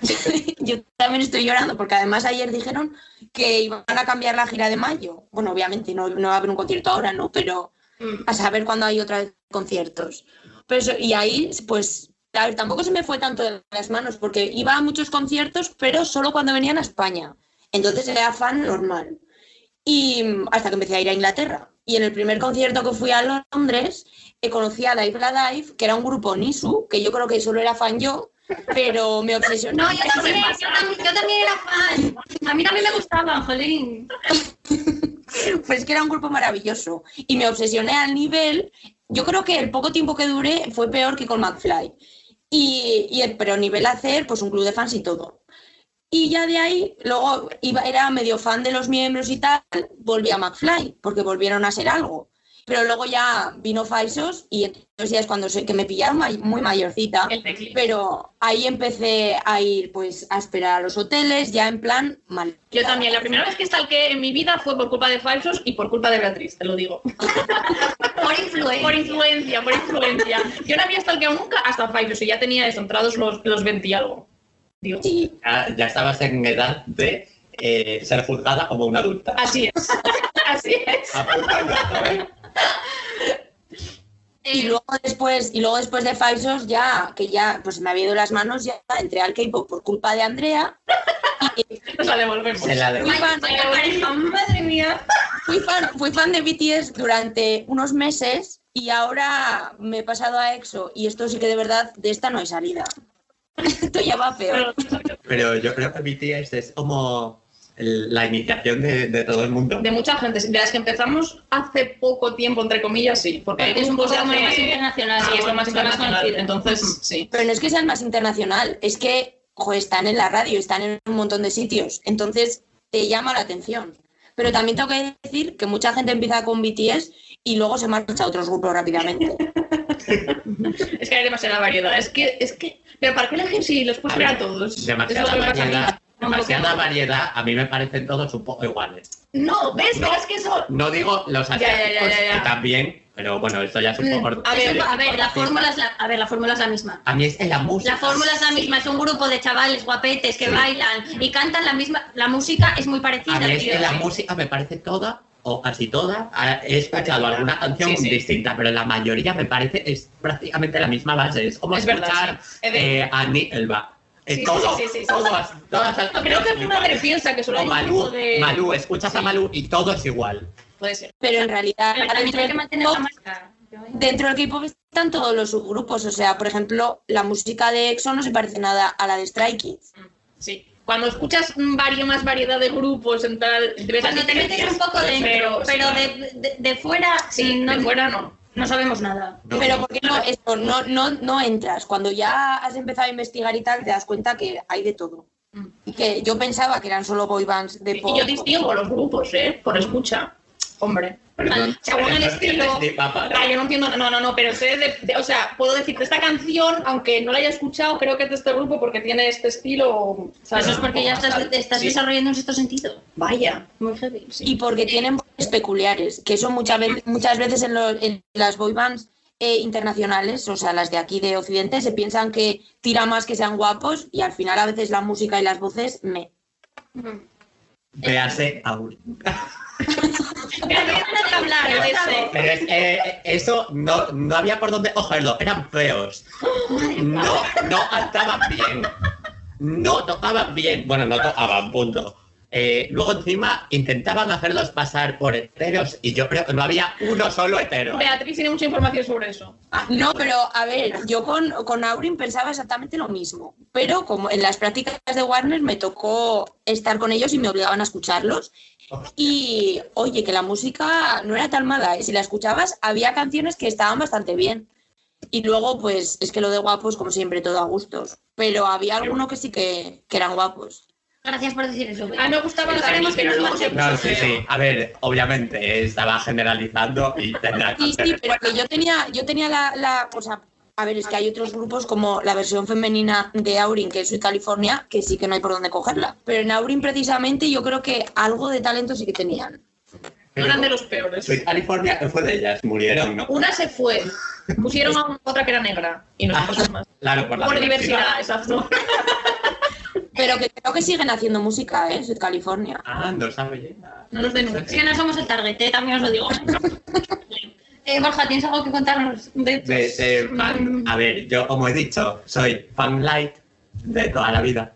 Yo también estoy llorando porque además ayer dijeron que iban a cambiar la gira de mayo. Bueno, obviamente no, no va a haber un concierto ahora, ¿no? Pero Mm. a saber cuándo hay otra vez conciertos. Pero eso- y ahí, pues, a ver, tampoco se me fue tanto de las manos porque iba a muchos conciertos, pero solo cuando venían a España. Entonces era fan normal. Y mm, hasta que empecé a ir a Inglaterra. Y en el primer concierto que fui a Londres, eh, conocí a Dive La Dive, que era un grupo Nisu, que yo creo que solo era fan yo, pero me obsesionó. No, yo también, yo también, yo también era fan. A mí también me gustaban, jolín. Pues que era un grupo maravilloso. Y me obsesioné al nivel. Yo creo que el poco tiempo que duré fue peor que con McFly. Y, el- pero nivel hacer, pues un club de fans y todo. Y ya de ahí, luego iba, era medio fan de los miembros y tal, volví a McFly, porque volvieron a ser algo. Pero luego ya vino Faisos y entonces ya es cuando sé que me pillaron muy mayorcita. Pero ahí empecé a ir pues a esperar a los hoteles, ya en plan mal. Yo también, la primera vez que stalqué en mi vida fue por culpa de Falsos y por culpa de Beatriz, te lo digo. Por influencia. Por influencia, por influencia. Yo no había stalkeado nunca hasta Falsos y ya tenía eso, entrados los, los 20 y algo. Digo, Sí, Ya, ya estabas en edad de eh, ser juzgada como una adulta. así es. Así es. Apunta el dato, ¿eh? Eh, Y luego después, y luego después de Faisos ya, que ya pues me había ido las manos, ya entré al K-pop por culpa de Andrea. Y Nos la devolvemos. Se la de- fui fan, vaya pareja, madre mía. fui fan, fui fan de BTS durante unos meses y ahora me he pasado a EXO y esto sí que de verdad, de esta no hay salida. Esto ya va peor. Pero yo creo que BTS es como la iniciación de, de todo el mundo. De mucha gente, de las que empezamos hace poco tiempo, entre comillas, sí. Porque hay Es un poco más internacional. Sí, es lo más internacional. Entonces, sí. Pero no es que sean más internacional, es que ojo, están en la radio, están en un montón de sitios. Entonces te llama la atención. Pero también tengo que decir que mucha gente empieza con BTS y luego se marcha a otros grupos rápidamente. Es que hay demasiada variedad. Es que, es que. Pero ¿para qué elegir si los puedes A ver a todos? Demasiada variedad, demasiada variedad, a mí me parecen todos un poco iguales. No, ¿ves? No. Es que eso. No digo los asiáticos ya, ya. que también, pero bueno, esto ya es un Mm, poco... a ver, A ver, la fórmula es la, a ver, la fórmula es la misma. A mí es en la música. La fórmula es la misma, es un grupo de chavales guapetes que bailan y cantan la misma. La música es muy parecida. A mí es que la música me parece toda, o casi toda, he escuchado alguna canción Sí, sí. distinta, pero la mayoría me parece es prácticamente la misma base. Es como Es verdad, escuchar sí. He de- eh, a Elba. Es Sí, todo, sí, sí, sí, todo sí. así, todas Creo que mi madre piensa que solo hay un Malú, de. Malú, escuchas a Malú y todo es igual. Puede ser. Pero en realidad Pero dentro hay del que mantener la marca. dentro del K-pop están todos los subgrupos. O sea, por ejemplo, la música de EXO no se parece nada a la de Stray Kids. Sí. Cuando escuchas mm, vario, más variedad de grupos en tal. Cuando te metes un poco dentro, pero, sí. de, de, de fuera, Sí, no, de fuera no. No sabemos nada. No, Pero no. ¿por qué no esto? No, no, no entras. Cuando ya has empezado a investigar y tal, te das cuenta que hay de todo. Mm. Y que yo pensaba que eran solo boy bands de Y pop. yo distingo los grupos, ¿eh? Por escucha. Hombre. Perdón, Según el estilo. sí, papá, ¿no? Ah, yo no entiendo, no, no, no, pero sé de, de- o sea, puedo decirte esta canción, aunque no la haya escuchado, creo que es de este grupo porque tiene este estilo. Eso es porque ya estás, estás Sí. desarrollando un sexto sentido. Vaya. Muy heavy. Sí. Y porque tienen voces peculiares, que eso muchas veces, muchas veces en, los- en las boy bands eh, internacionales, o sea, las de aquí de Occidente, se piensan que tira más que sean guapos y al final a veces la música y las voces me. Véase Auri. Pero eso no, no había por dónde cogerlo, eran feos. No, no cantaban bien. No tocaban bien. Bueno, no tocaban, punto. Eh, luego encima intentaban hacerlos pasar por heteros y yo creo que no había uno solo hetero. Beatriz tiene mucha información sobre eso. No, pero a ver, yo con, con Aurin pensaba exactamente lo mismo, pero como en las prácticas de Warner me tocó estar con ellos y me obligaban a escucharlos. Y oye, que la música no era tan mala, ¿eh? si la escuchabas había canciones que estaban bastante bien. Y luego, pues es que lo de guapos, como siempre, todo a gustos. Pero había alguno que sí que, que eran guapos. Gracias por decir eso. A mí me gustaba la queremos que luego se No, sí, sí. A ver, obviamente estaba generalizando y tendrá Sí, sí, pero que yo tenía, yo tenía la, la, o sea, a ver, es que hay otros grupos como la versión femenina de Aurin, que es Soy California, que sí que no hay por dónde cogerla. Pero en Aurin precisamente yo creo que algo de talento sí que tenían. No eran de los peores. Soy California, ¿qué fue de ellas? Murieron, ¿no? Una se fue. Pusieron a otra que era negra. Y no Ah, más. Claro, por la Por diversidad, exacto. Pero que creo que siguen haciendo música, ¿eh? Soy California. Ah, no sabe ya. No nos denuncies. Es que no somos el target, ¿eh? también os lo digo. Eh, Borja, ¿tienes algo que contarnos de De, de fan, a ver, yo como he dicho, soy fan light de toda la vida.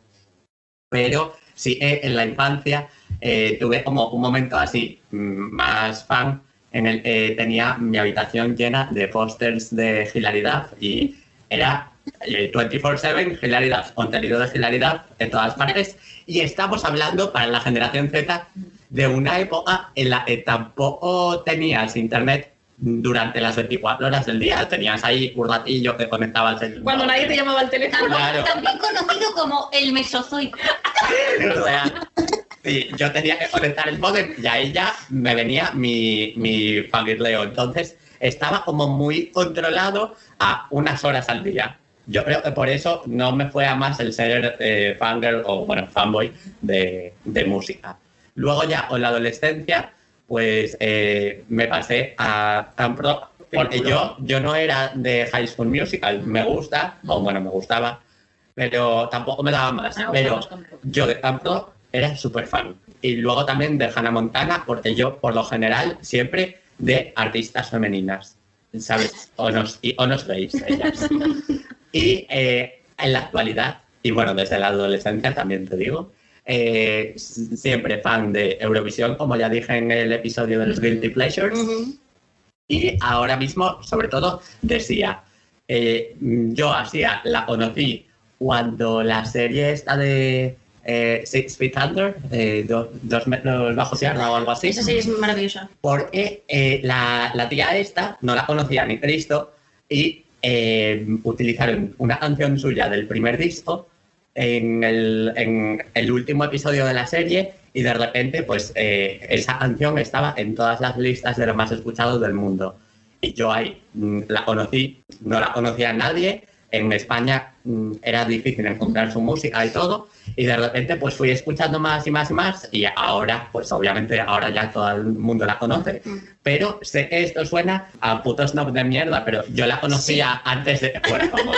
Pero sí, eh, en la infancia eh, tuve como un momento así, mm, más fan, en el que tenía mi habitación llena de pósters de hilaridad y era eh, 24-7 hilaridad, contenido de hilaridad en todas partes. Y estamos hablando para la generación Z de una época en la que tampoco tenías internet durante las 24 horas del día. Tenías ahí un ratillo que conectabas el... Cuando nadie te llamaba al teléfono. Claro. También conocido como el Mesozoico. O sea, sí, yo tenía que conectar el modem y a ella me venía mi, mi fangirleo. Entonces estaba como muy controlado a unas horas al día. Yo creo que por eso no me fue a más el ser eh, fangirl o, bueno, fanboy de, de música. Luego ya con la adolescencia, pues eh, me pasé a rock porque yo, yo no era de High School Musical. Me gusta, o bueno, me gustaba, pero tampoco me daba más. Pero yo de Camp Rock era súper fan. Y luego también de Hannah Montana, porque yo, por lo general, siempre de artistas femeninas. ¿sabes? O nos, y- o nos veis ellas. Y eh, en la actualidad, y bueno, desde la adolescencia también te digo, eh, siempre fan de Eurovisión, como ya dije en el episodio de los Guilty Pleasures. Ujú. Y ahora mismo, sobre todo, decía, eh, yo hacía, la conocí cuando la serie esta de eh, Six Feet Under, eh, do- dos metros bajo tierra o algo así, Esa serie es maravillosa. porque eh, la, la tía esta no la conocía ni Cristo y eh, utilizaron una canción suya del primer disco en el, en el último episodio de la serie y de repente pues eh, esa canción estaba en todas las listas de los más escuchados del mundo. Y yo ahí mm, la conocí, no la conocía nadie, en España mm, era difícil encontrar su música y todo, y de repente pues fui escuchando más y más y más, y ahora pues obviamente ahora ya todo el mundo la conoce, pero sé que esto suena a puto snob de mierda, pero yo la conocía antes de... Bueno, vamos.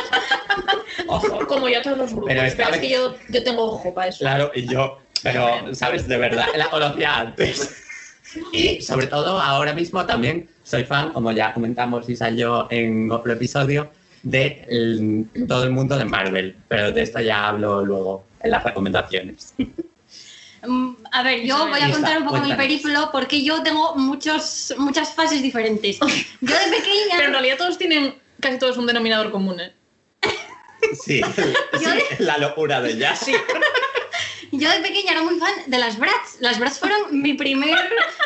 Ojo, Como ya todos los grupos. Pero Pero, esta es vez- que yo, yo tengo ojo para eso. Claro, y yo, pero, ¿sabes? De verdad, la conocía antes. Y sobre todo ahora mismo también soy fan, como ya comentamos y salió en otro episodio, de el- todo el mundo de Marvel. Pero de esto ya hablo luego en las recomendaciones. Mm, A ver, yo voy a contar un poco mi periplo porque yo tengo muchos, muchas fases diferentes. Yo de Pero en pequeña, realidad todos tienen, casi todos un denominador común, ¿eh? Sí, sí, la locura de ella. Sí. Yo de pequeña era muy fan de las Bratz. Las Bratz fueron mi primer,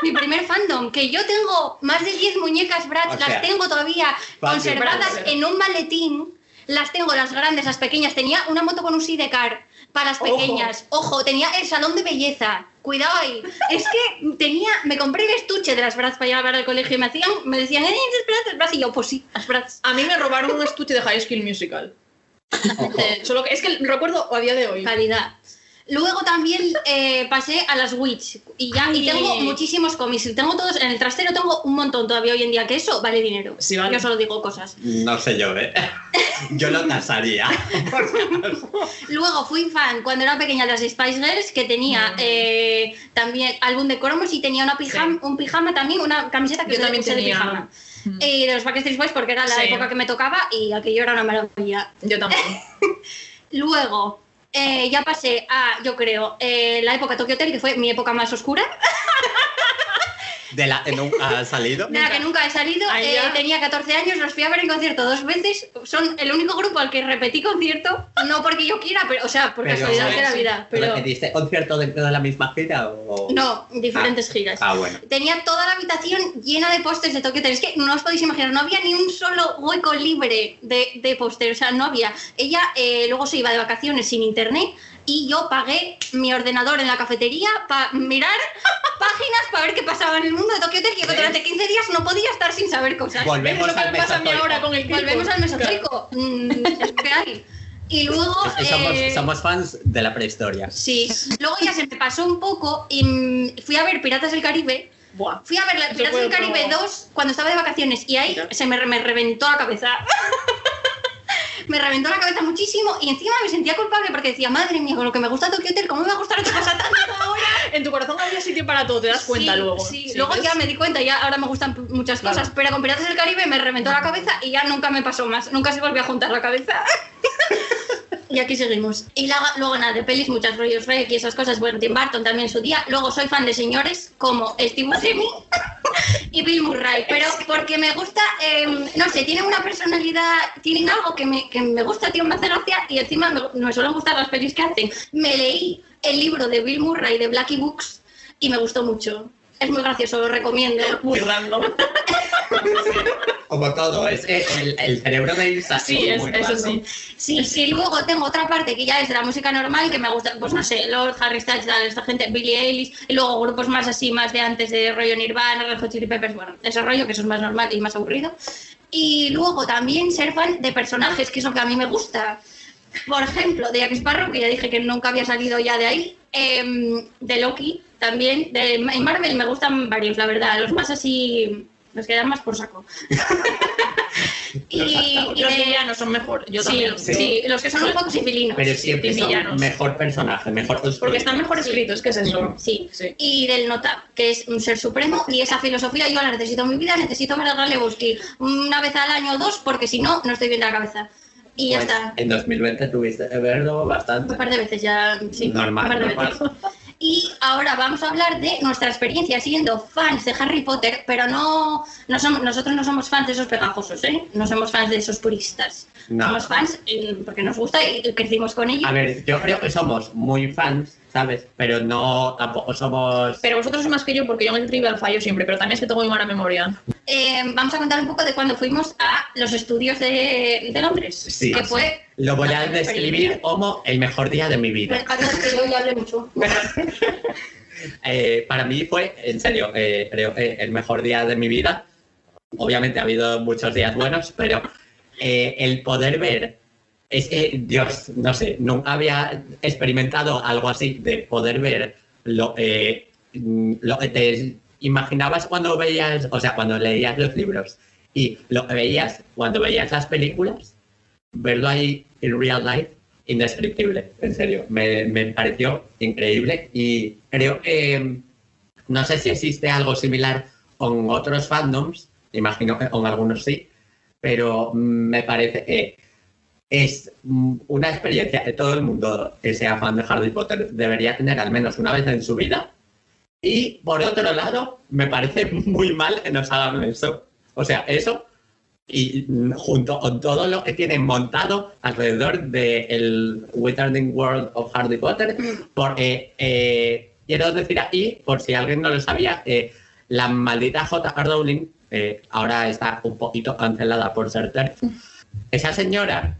mi primer fandom. Que yo tengo más de 10 muñecas Bratz, O sea, las tengo todavía fácil, conservadas fácil. en un maletín. Las tengo, las grandes, las pequeñas. Tenía una moto con un sidecar para las Ojo. pequeñas. Ojo, tenía el salón de belleza. Cuidado ahí. Es que tenía, me compré el estuche de las Bratz para llevar al colegio y me hacían, me decían, ¡eh, es Bratz! Y yo, pues sí, las Bratz. A mí me robaron un estuche de High School Musical. Ojo. Solo que es que recuerdo a día de hoy. calidad. Luego también eh, pasé a las Witch y ya y tengo muchísimos cómics. y Tengo todos en el trastero, tengo un montón todavía hoy en día, que eso vale dinero. Sí, vale. Yo solo digo cosas. No sé yo, ¿eh? Yo lo tasaría. Luego fui fan cuando era pequeña de las Spice Girls, que tenía Mm. eh, también álbum de cromos y tenía una pijama, un pijama también, una camiseta que Yo también usé de tenía. pijama. Mm. Y de los Backstreet Boys porque era la Sí. época que me tocaba y aquello era una maravilla. Yo también. Luego, eh, ya pasé a, yo creo, eh, la época Tokyo Hotel, que fue mi época más oscura, De la que nunca ha salido. de la que nunca he salido. Eh, tenía 14 años, los fui a ver en concierto dos veces. Son el único grupo al que repetí concierto, no porque yo quiera, pero, o sea, por Pero, casualidad de la vida. Pero ¿Repetiste concierto dentro de la misma gira o...? no, diferentes giras. Ah, bueno. Tenía toda la habitación llena de pósters de Tokyo Hotel. Es que no os podéis imaginar, no había ni un solo hueco libre de, de póster. O sea, no había. Ella eh, luego se iba de vacaciones sin internet y yo pagué mi ordenador en la cafetería para mirar páginas para ver qué pasaba en el mundo de Tokyo Hotel. Que durante 15 días no podía estar sin saber cosas. Volvemos lo que al me pasa a mí ahora con el. Volvemos al mesozoico. Mm, que hay. Y luego. Es que somos, eh, somos fans de la prehistoria. Sí, luego ya se me pasó un poco y mm, fui a ver Piratas del Caribe. Buah. Fui a ver la- Piratas del Caribe otro- 2 cuando estaba de vacaciones y ahí Mira. se me, me reventó la cabeza. me reventó la cabeza muchísimo y encima me sentía culpable porque decía, madre mía, con lo que me gusta Tokyo Hotel, ¿cómo me va a gustar otra cosa tanto ahora? En tu corazón había sitio para todo, te das cuenta Sí, luego. Sí, luego ¿ves? ya me di cuenta, ya ahora me gustan muchas Claro. cosas, pero con Piratas del Caribe me reventó la cabeza y ya nunca me pasó más, nunca se volvió a juntar la cabeza. y aquí seguimos. Y luego nada, de pelis, muchas rollos Rec y esas cosas, bueno, Tim Burton también su día. Luego soy fan de señores como Steve Buscemi y Bill Murray, pero porque me gusta, eh, no sé, tienen una personalidad, tienen algo que me, que me gusta, tío, me hace y encima me, me suelen gustar las pelis que hacen. Me leí el libro de Bill Murray de Blackie Books y me gustó mucho. Es muy gracioso, lo recomiendo. Muy random. Como todo, es que el, el cerebro de Ilsa Sí, es, muy eso random. sí. Sí, sí, luego tengo otra parte que ya es de la música normal, que me gusta, pues no sé, Lord, Harry Styles, tal, esta gente, Billie Eilish, y luego grupos más así, más de antes de rollo Nirvana, Red Hot Chili Peppers, bueno, ese rollo, que eso es más normal y más aburrido. Y luego también ser fan de personajes, que es lo que a mí me gusta. Por ejemplo, de Jack Sparrow, que ya dije que nunca había salido ya de ahí, em, de Loki también, de en Marvel me gustan varios, la verdad, los más así los que dan más por saco. y, y Los de- villanos son mejores. Yo sí, también. sí, los que son un poco civilinos. Pero siempre son villanos. mejor personaje, mejor Porque están mejor escritos, ¿qué es eso? Sí. Sí. Y del Nota, que es un ser supremo, y esa filosofía yo la necesito en mi vida, necesito ver a Galebowski una vez al año o dos, porque si no, no estoy bien de la cabeza. Y ya Pues, está. En 2020 tuviste que verlo bastante. Un par de veces ya, sí. Normal, un par de normal. veces. Y ahora vamos a hablar de nuestra experiencia siendo fans de Harry Potter, pero no, no somos, nosotros no somos fans de esos pegajosos, ¿eh? No somos fans de esos puristas. No. Somos fans eh, porque nos gusta y crecimos con ellos. A ver, yo creo que somos muy fans, ¿sabes? Pero no, tampoco somos... Pero vosotros sois más que yo porque yo en el trivial fallo siempre, pero también es que tengo muy mala memoria. Eh, vamos a contar un poco de cuando fuimos a los estudios de, de Londres, Sí. que fue... Lo voy a describir como el mejor día de mi Me vida. que yo ya hablé mucho. Eh, para mí fue, en serio, eh, creo que el mejor día de mi vida. Obviamente ha habido muchos días buenos, pero eh, el poder ver, es que, Dios, no sé, nunca había experimentado algo así de poder ver lo, eh, lo que te imaginabas cuando veías, o sea, cuando leías los libros y lo que veías cuando veías las películas, verlo ahí en real life, indescriptible, en serio, me, me pareció increíble y creo que no sé si existe algo similar con otros fandoms, imagino que con algunos sí, pero me parece que es una experiencia que todo el mundo que sea fan de Harry Potter debería tener al menos una vez en su vida. Y por otro lado, me parece muy mal que nos hagan eso. O sea, eso y junto con todo lo que tienen montado alrededor del Wizarding World of Harry Potter, porque eh, quiero decir aquí, por si alguien no lo sabía, eh, la maldita J.K. Rowling, ahora está un poquito cancelada por ser TERF, esa señora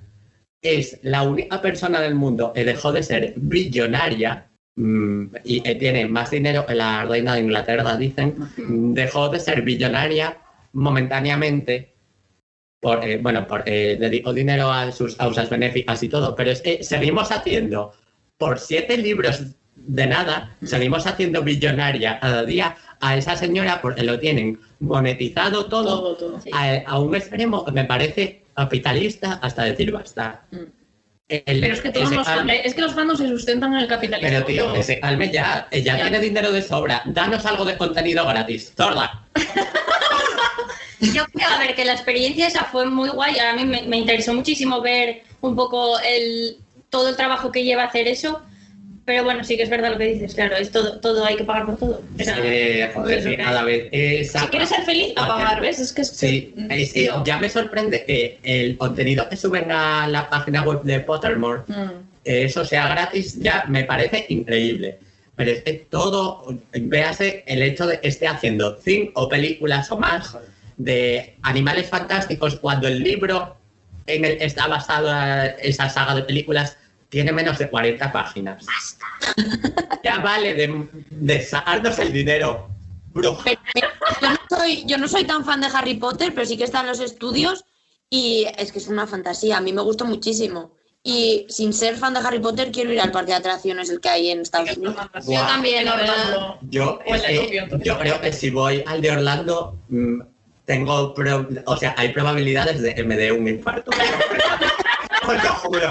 es la única persona del mundo que dejó de ser billonaria y que tiene más dinero que la reina de Inglaterra, dicen, dejó de ser billonaria momentáneamente por, eh, bueno, por, eh, dedicó dinero a sus causas benéficas y todo, pero es que seguimos haciendo por siete libros de nada, seguimos haciendo billonaria cada día a esa señora porque lo tienen monetizado todo, Todo, todo. a, a un extremo que me parece capitalista hasta decir basta. Mm. El- Pero es que todos los, es que los fandoms se sustentan en el capitalismo. pero tío, ese calme ya, eh, ya Ya. tiene dinero de sobra. Danos algo de contenido gratis. Zorda. Yo creo, a ver, que la experiencia esa fue muy guay. A mí me, me interesó muchísimo ver un poco el, todo el trabajo que lleva hacer eso. Pero bueno, sí que es verdad lo que dices, claro, es todo, todo hay que pagar por todo. O sea, Eh, joder, que- cada vez esa- Si quieres ser feliz, a pagar, ¿ves? Es que es Sí, es Tío. ya me sorprende que el contenido que suben a la página web de Pottermore, Mm. eh, eso sea gratis, ya me parece increíble. Pero es que todo, véase el hecho de que esté haciendo cinco películas o más de animales fantásticos cuando el libro en el que está basada esa saga de películas tiene menos de 40 páginas. Ya vale de, de sacarnos el dinero. Bruja. Yo no, soy, yo no soy tan fan de Harry Potter, pero sí que están los estudios y es que es una fantasía. A mí me gustó muchísimo. Y sin ser fan de Harry Potter, quiero ir al parque de atracciones, el que hay en Estados Unidos. Yo también, la verdad. Orlando. Yo, eh, yo creo que si voy al de Orlando, mm, tengo, pro- o sea, hay probabilidades de que me dé un infarto. Os lo juro.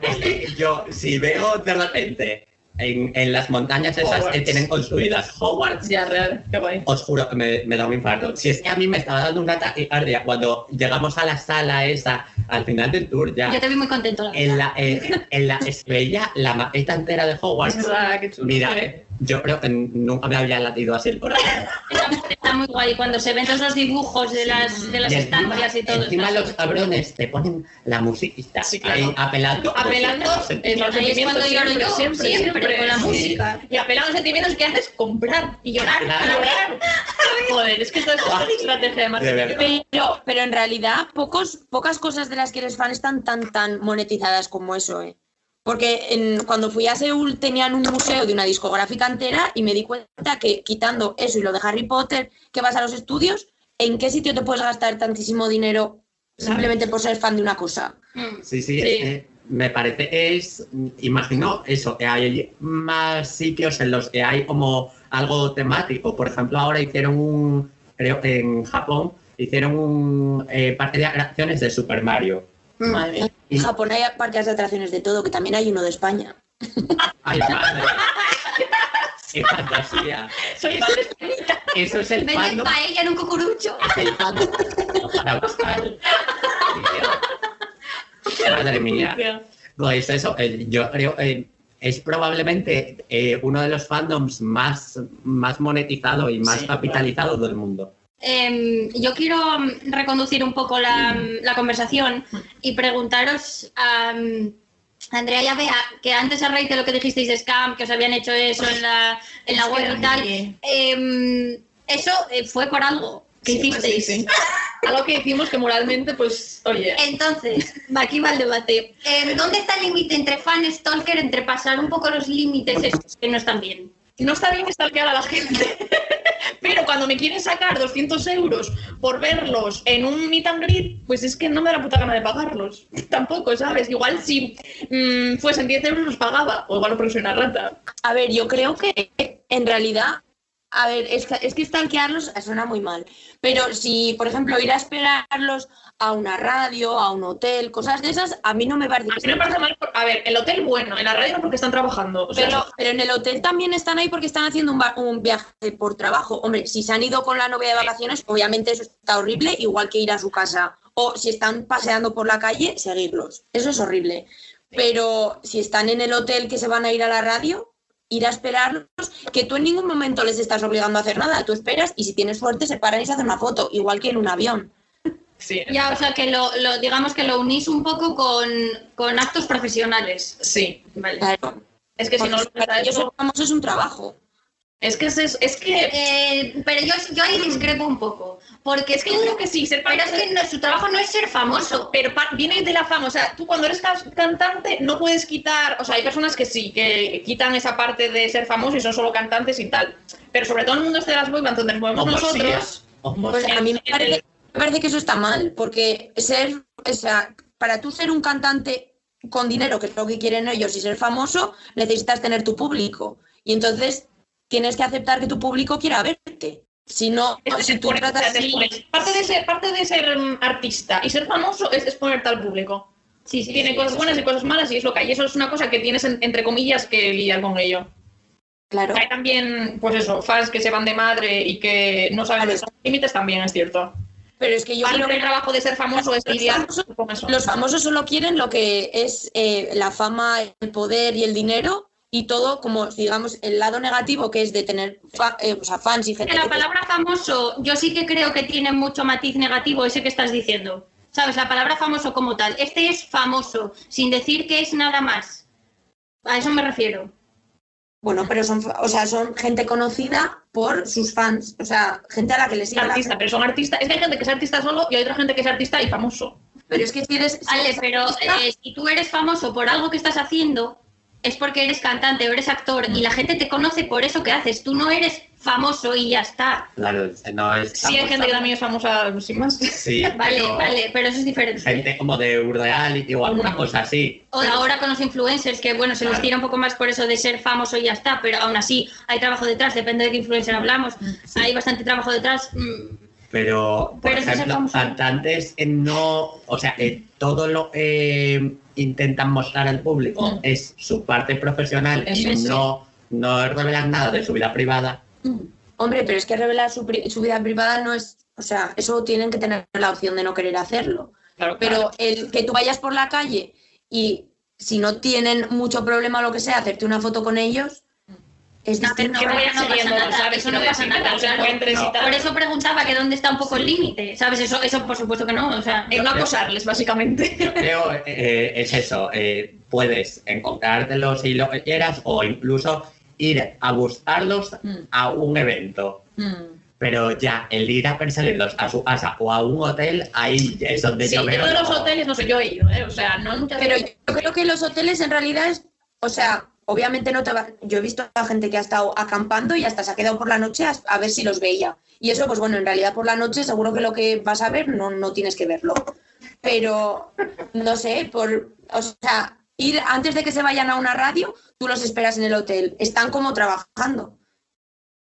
Es que yo, si veo de repente en, en las montañas esas que tienen construidas Hogwarts, Ya, real, qué guay. os juro que me, me da un infarto. Si es que a mí me estaba dando una taquicardia cuando llegamos a la sala esa, al final del tour ya, Yo te vi muy contento, la verdad. en la, en, en la, veía la maqueta entera de Hogwarts. Ah, qué chulo. Mira, eh, yo creo que nunca me había latido así el corazón. Está, muy guay cuando se ven todos los dibujos de las, de las Y estancias y todo. encima los cabrones te ponen la musiquita Sí, claro. ahí apelando. Apelando en los Ahí es cuando sentimientos lloro yo, siempre, siempre, con la sí. música. Y apelando a los sentimientos que haces comprar y llorar. Claro. llorar. Joder, es que esto es una estrategia de De marketing. Pero, pero en realidad, pocos, pocas cosas de las que eres fan están tan, tan monetizadas como eso, ¿eh? Porque en- cuando fui a Seúl tenían un museo de una discográfica entera y me di cuenta que quitando eso y lo de Harry Potter, que vas a los estudios, ¿en qué sitio te puedes gastar tantísimo dinero simplemente por ser fan de una cosa? Mm. Sí, sí, que me parece es, imagino eso, que hay más sitios en los que hay como algo temático. Por ejemplo, ahora hicieron un, creo que en Japón hicieron un eh, parque de atracciones de Super Mario. Madre mía. En Japón hay parques de atracciones de todo, que también hay uno de España. ¡Ay, madre! ¡Qué fantasía! Soy España. Eso es el fandom. paella en un cucurucho. Es el fandom para buscar. Madre mía. Pues eso, eh, yo creo eh, es probablemente eh, uno de los fandoms más, más monetizado y más Sí, capitalizado del mundo. Em, yo quiero mm, reconducir un poco la, la conversación y preguntaros a mm, Andrea y a Bea, que antes a raíz de lo que dijisteis de Scam, que os habían hecho eso en la, en la web y tal, sí. em, eso eh, fue por algo que Sí, pues hicisteis. sí, sí. Algo que hicimos que moralmente, pues, oye. Entonces, aquí va el debate. Em, ¿Dónde está el límite entre fan stalker, entre pasar un poco los límites estos que no están bien? No está bien stalkear a la gente. Cuando me quieren sacar 200 euros por verlos en un meet and greet, pues es que no me da la puta gana de pagarlos. Tampoco, ¿sabes? Igual si mm, fuesen 10 euros los pagaba. O igual porque soy una rata. A ver, yo creo que en realidad, a ver, es que, es que stalkearlos suena muy mal, pero si, por ejemplo, ir a esperarlos a una radio, a un hotel, cosas de esas, a mí no me parece A mí me parece mal. por- A ver, el hotel bueno, en la radio no porque están trabajando. O sea, Pero, pero en el hotel también están ahí porque están haciendo un, va- un viaje por trabajo. Hombre, si se han ido con la novia de vacaciones, obviamente eso está horrible, igual que ir a su casa. O si están paseando por la calle, seguirlos. Eso es horrible. Pero si están en el hotel que se van a ir a la radio, ir a esperarlos, que tú en ningún momento les estás obligando a hacer nada. Tú esperas y si tienes suerte se paran y se hacen una foto, igual que en un avión. Sí. Ya, o sea, que lo, lo- digamos que lo unís un poco con, con actos profesionales. Sí. Vale. Claro. Es que si no, para ellos ser famoso es un trabajo. es que es, es, es que Eh, pero yo, yo ahí discrepo un poco, porque es que yo creo que sí, ser pero es que no- su trabajo no es ser famoso. Pero viene de la fama, o sea, tú cuando eres cantante no puedes quitar, o sea, hay personas que sí, que quitan esa parte de ser famoso y son solo cantantes y tal, pero sobre todo en el mundo este de las boybands donde nos movemos nosotros, Pues a mí me parece, me parece que eso está mal, porque ser, o sea, para tú ser un cantante con dinero, que es lo que quieren ellos, y ser famoso, necesitas tener tu público. Y entonces tienes que aceptar que tu público quiera verte. Si no, es, es si tú tratas parte de ser, parte de ser mm, artista y ser famoso es exponerte al público. Sí, sí, Tiene sí, cosas buenas y cosas malas y es lo que hay. Eso es una cosa que tienes, en- entre comillas, que lidiar con ello. Claro. Hay también, pues eso, fans que se van de madre y que no saben los límites también, es cierto. Pero es que yo Parte creo que trabajo de ser famoso es Los lidiar famosos- con eso. los famosos solo quieren lo que es eh, la fama, el poder y el dinero, y todo como, digamos, el lado negativo que es de tener fa- eh, o sea, fans y gente. La palabra famoso, yo sí que creo que tiene mucho matiz negativo ese que estás diciendo. ¿Sabes? La palabra famoso como tal. Este es famoso, sin decir que es nada más. A eso me refiero. Bueno, pero son, o sea, son gente conocida por sus fans, o sea, gente a la que les sigue la artista, pero son artistas. Es que hay gente que es artista solo y hay otra gente que es artista y famoso. Pero es que si eres... si Vale, eres pero artista, eh, si tú eres famoso por algo que estás haciendo, es porque eres cantante o eres actor y la gente te conoce por eso que haces. Tú no eres famoso y ya está. Claro, no es. Sí, hay gente que también es famosa sin más. Sí, Vale, pero vale, pero eso es diferente. Gente como de Urreality o alguna cosa así. O de ahora con los influencers, que bueno, se les tira un poco más por eso de ser famoso y ya está, pero aún así hay trabajo detrás, depende de qué influencer hablamos. Hay bastante trabajo detrás. mm, Pero, por Pero es ejemplo, cantantes no. O sea, que todo lo que intentan mostrar al público Mm. es su parte profesional sí. no, no revelan nada de su vida privada. Hombre, pero es que revelar su, pri- su vida privada no es... O sea, eso tienen que tener la opción de no querer hacerlo. Claro, Pero el que tú vayas por la calle y si no tienen mucho problema o lo que sea, hacerte una foto con ellos, es No, pero distinto. que no, vayan no pasa siguiendo, nada, ¿sabes? eso no pasa nada, los y No. Por eso preguntaba que dónde está un poco el límite, ¿sabes? Eso, eso por supuesto que no. O sea, En no acosarles, básicamente. Yo creo eh, es eso. eh, puedes encontrártelos si lo quieras o incluso ir a buscarlos Mm. a un evento. Pero ya, el ir a perseguirlos a su casa o a un hotel, ahí es donde Sí, yo yo veo. de los como- hoteles no sé, yo he ido, ¿eh? O sea, no muchas Pero veces. yo creo que los hoteles en realidad es, o sea, obviamente no te va, yo he visto a gente que ha estado acampando y hasta se ha quedado por la noche a, a ver si los veía. Y eso, pues bueno, en realidad por la noche seguro que lo que vas a ver no, no tienes que verlo. Pero, no sé, por, o sea, ir antes de que se vayan a una radio, tú los esperas en el hotel. Están como trabajando.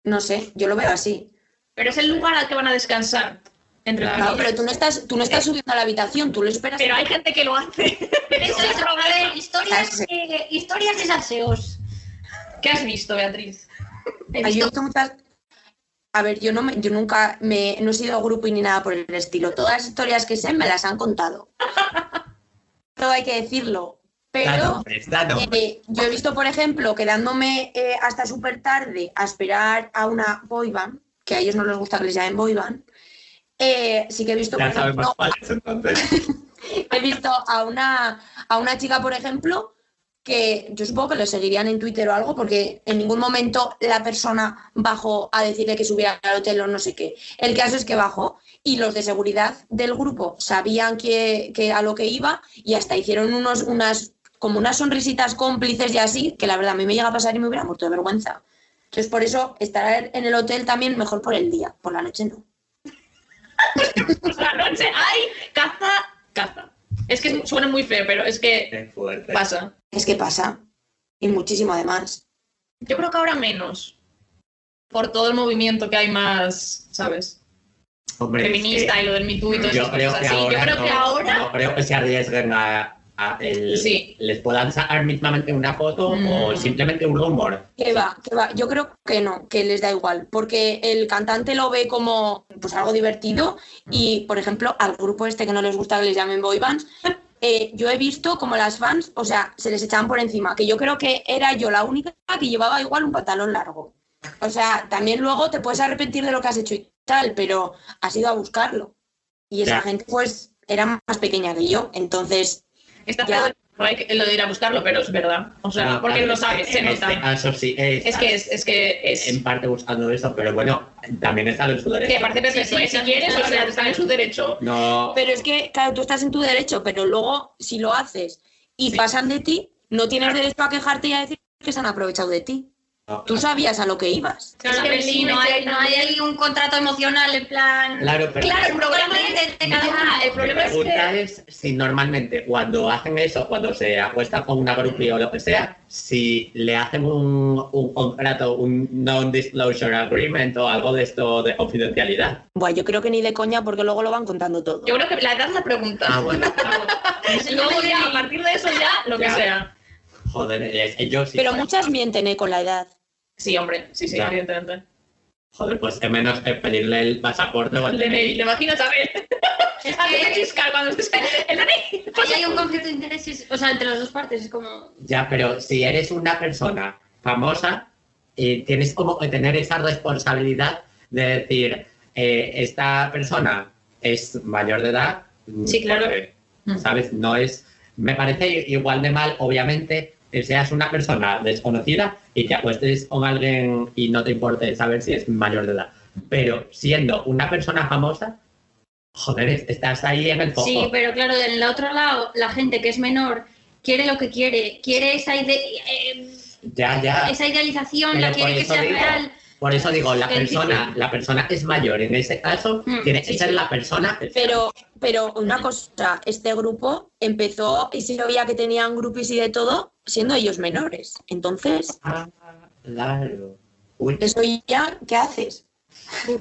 No sé, yo lo veo así. Pero es el lugar al que van a descansar. Entre Claro. Pero tú no estás, tú no estás subiendo a la habitación, tú lo esperas. Pero hay gente que lo hace. Eso es, ver, historias, eh, historias de salseos. ¿Qué has visto, Beatriz? He yo visto- visto muchas. A ver, yo no me, yo nunca me, no he sido grupo ni nada por el estilo. Todas las historias que sé me las han contado. Todo hay que decirlo. Pero nombres, eh, yo he visto, por ejemplo, quedándome eh, hasta súper tarde a esperar a una boyband, que a ellos no les gusta que les llamen boyband. eh, sí que he visto, por ejemplo, he visto a una, a una chica, por ejemplo, que yo supongo que le seguirían en Twitter o algo, porque en ningún momento la persona bajó a decirle que subiera al hotel o no sé qué. El caso es que bajó y los de seguridad del grupo sabían que, que a lo que iba y hasta hicieron unos, unas, como unas sonrisitas cómplices y así, que la verdad a mí me llega a pasar y me hubiera muerto de vergüenza. Entonces, por eso estar en el hotel también mejor por el día, por la noche no. Por la noche hay caza, caza. Es que suena muy feo, pero es que fuerte. pasa. Es que pasa. Y muchísimo además. Yo creo que ahora menos. Por todo el movimiento que hay más, ¿sabes? Hombre, es Feminista que y lo del Me Too y todas yo esas creo que así. ahora Yo creo no, que ahora no creo que se arriesguen a, a el- Sí. les puedan sacar mismamente una foto Mm. o simplemente un rumor. Que va, que va. Yo creo que no, que les da igual, porque el cantante lo ve como pues algo divertido y, por ejemplo, al grupo este que no les gusta que les llamen boy bands, eh, yo he visto como las fans, o sea, se les echaban por encima, que yo creo que era yo la única que llevaba igual un pantalón largo. O sea, también luego te puedes arrepentir de lo que has hecho y tal, pero has ido a buscarlo. Y esa Ya. gente, pues, era más pequeña que yo, entonces, está que- lo de ir a buscarlo, pero es verdad. O sea, porque claro, lo sabes, se en este nota. caso sí es, Es que es, es que es. en parte buscando eso, pero bueno, también está en su derecho. Que perfecto. Sí, ¿eh? sí, si quieres, o sea, están en su derecho. No, Pero es que, claro, tú estás en tu derecho, pero luego, si lo haces y Sí. pasan de ti, no tienes derecho a quejarte y a decir que se han aprovechado de ti. No. Tú sabías a lo que ibas. Claro, Es que pero el sí, no hay, no hay ahí un contrato emocional en plan. Claro, pero Claro, el problema es de cada el problema es pregunta que es si normalmente cuando hacen eso, cuando se acuestan con una groupie o lo que sea, si le hacen un, un contrato, un non-disclosure agreement o algo de esto de confidencialidad. Bueno, yo creo que ni de coña porque luego lo van contando todo. yo creo que la edad es la pregunta. Ah, bueno. Luego ya, a partir de eso ya, lo que Ya. sea. Joder, que yo sí. Pero muchas mienten ¿eh? con la edad. Sí, hombre, sí, sí, Ya. evidentemente. Joder, pues que menos que pedirle el pasaporte o el DNI, ¿te imaginas a ver? Es que fiscal, cuando estés el DNI. ahí hay un conflicto de intereses, o sea, entre las dos partes. Es como. Ya, pero si eres una persona famosa, eh, tienes como que tener esa responsabilidad de decir, eh, esta persona es mayor de edad. Sí, claro. porque, ¿Sabes? No es. Me parece igual de mal, obviamente, seas una persona desconocida y te acuestes con alguien y no te importe saber si es mayor de edad. Pero siendo una persona famosa, joder, es- estás ahí en el foco. Sí, pero claro, en el otro lado, la gente que es menor quiere lo que quiere, quiere esa, ide- eh, Ya, ya. esa idealización, Pero la quiere que sea digo, real. Por eso digo, la persona, la persona que es mayor en ese caso Mm, tiene que sí, ser sí. la persona. Pero, pero una cosa, este grupo empezó y se veía que tenían grupos y de todo, siendo ellos menores. Entonces, Ah, claro. Uy. eso ya, ¿qué haces?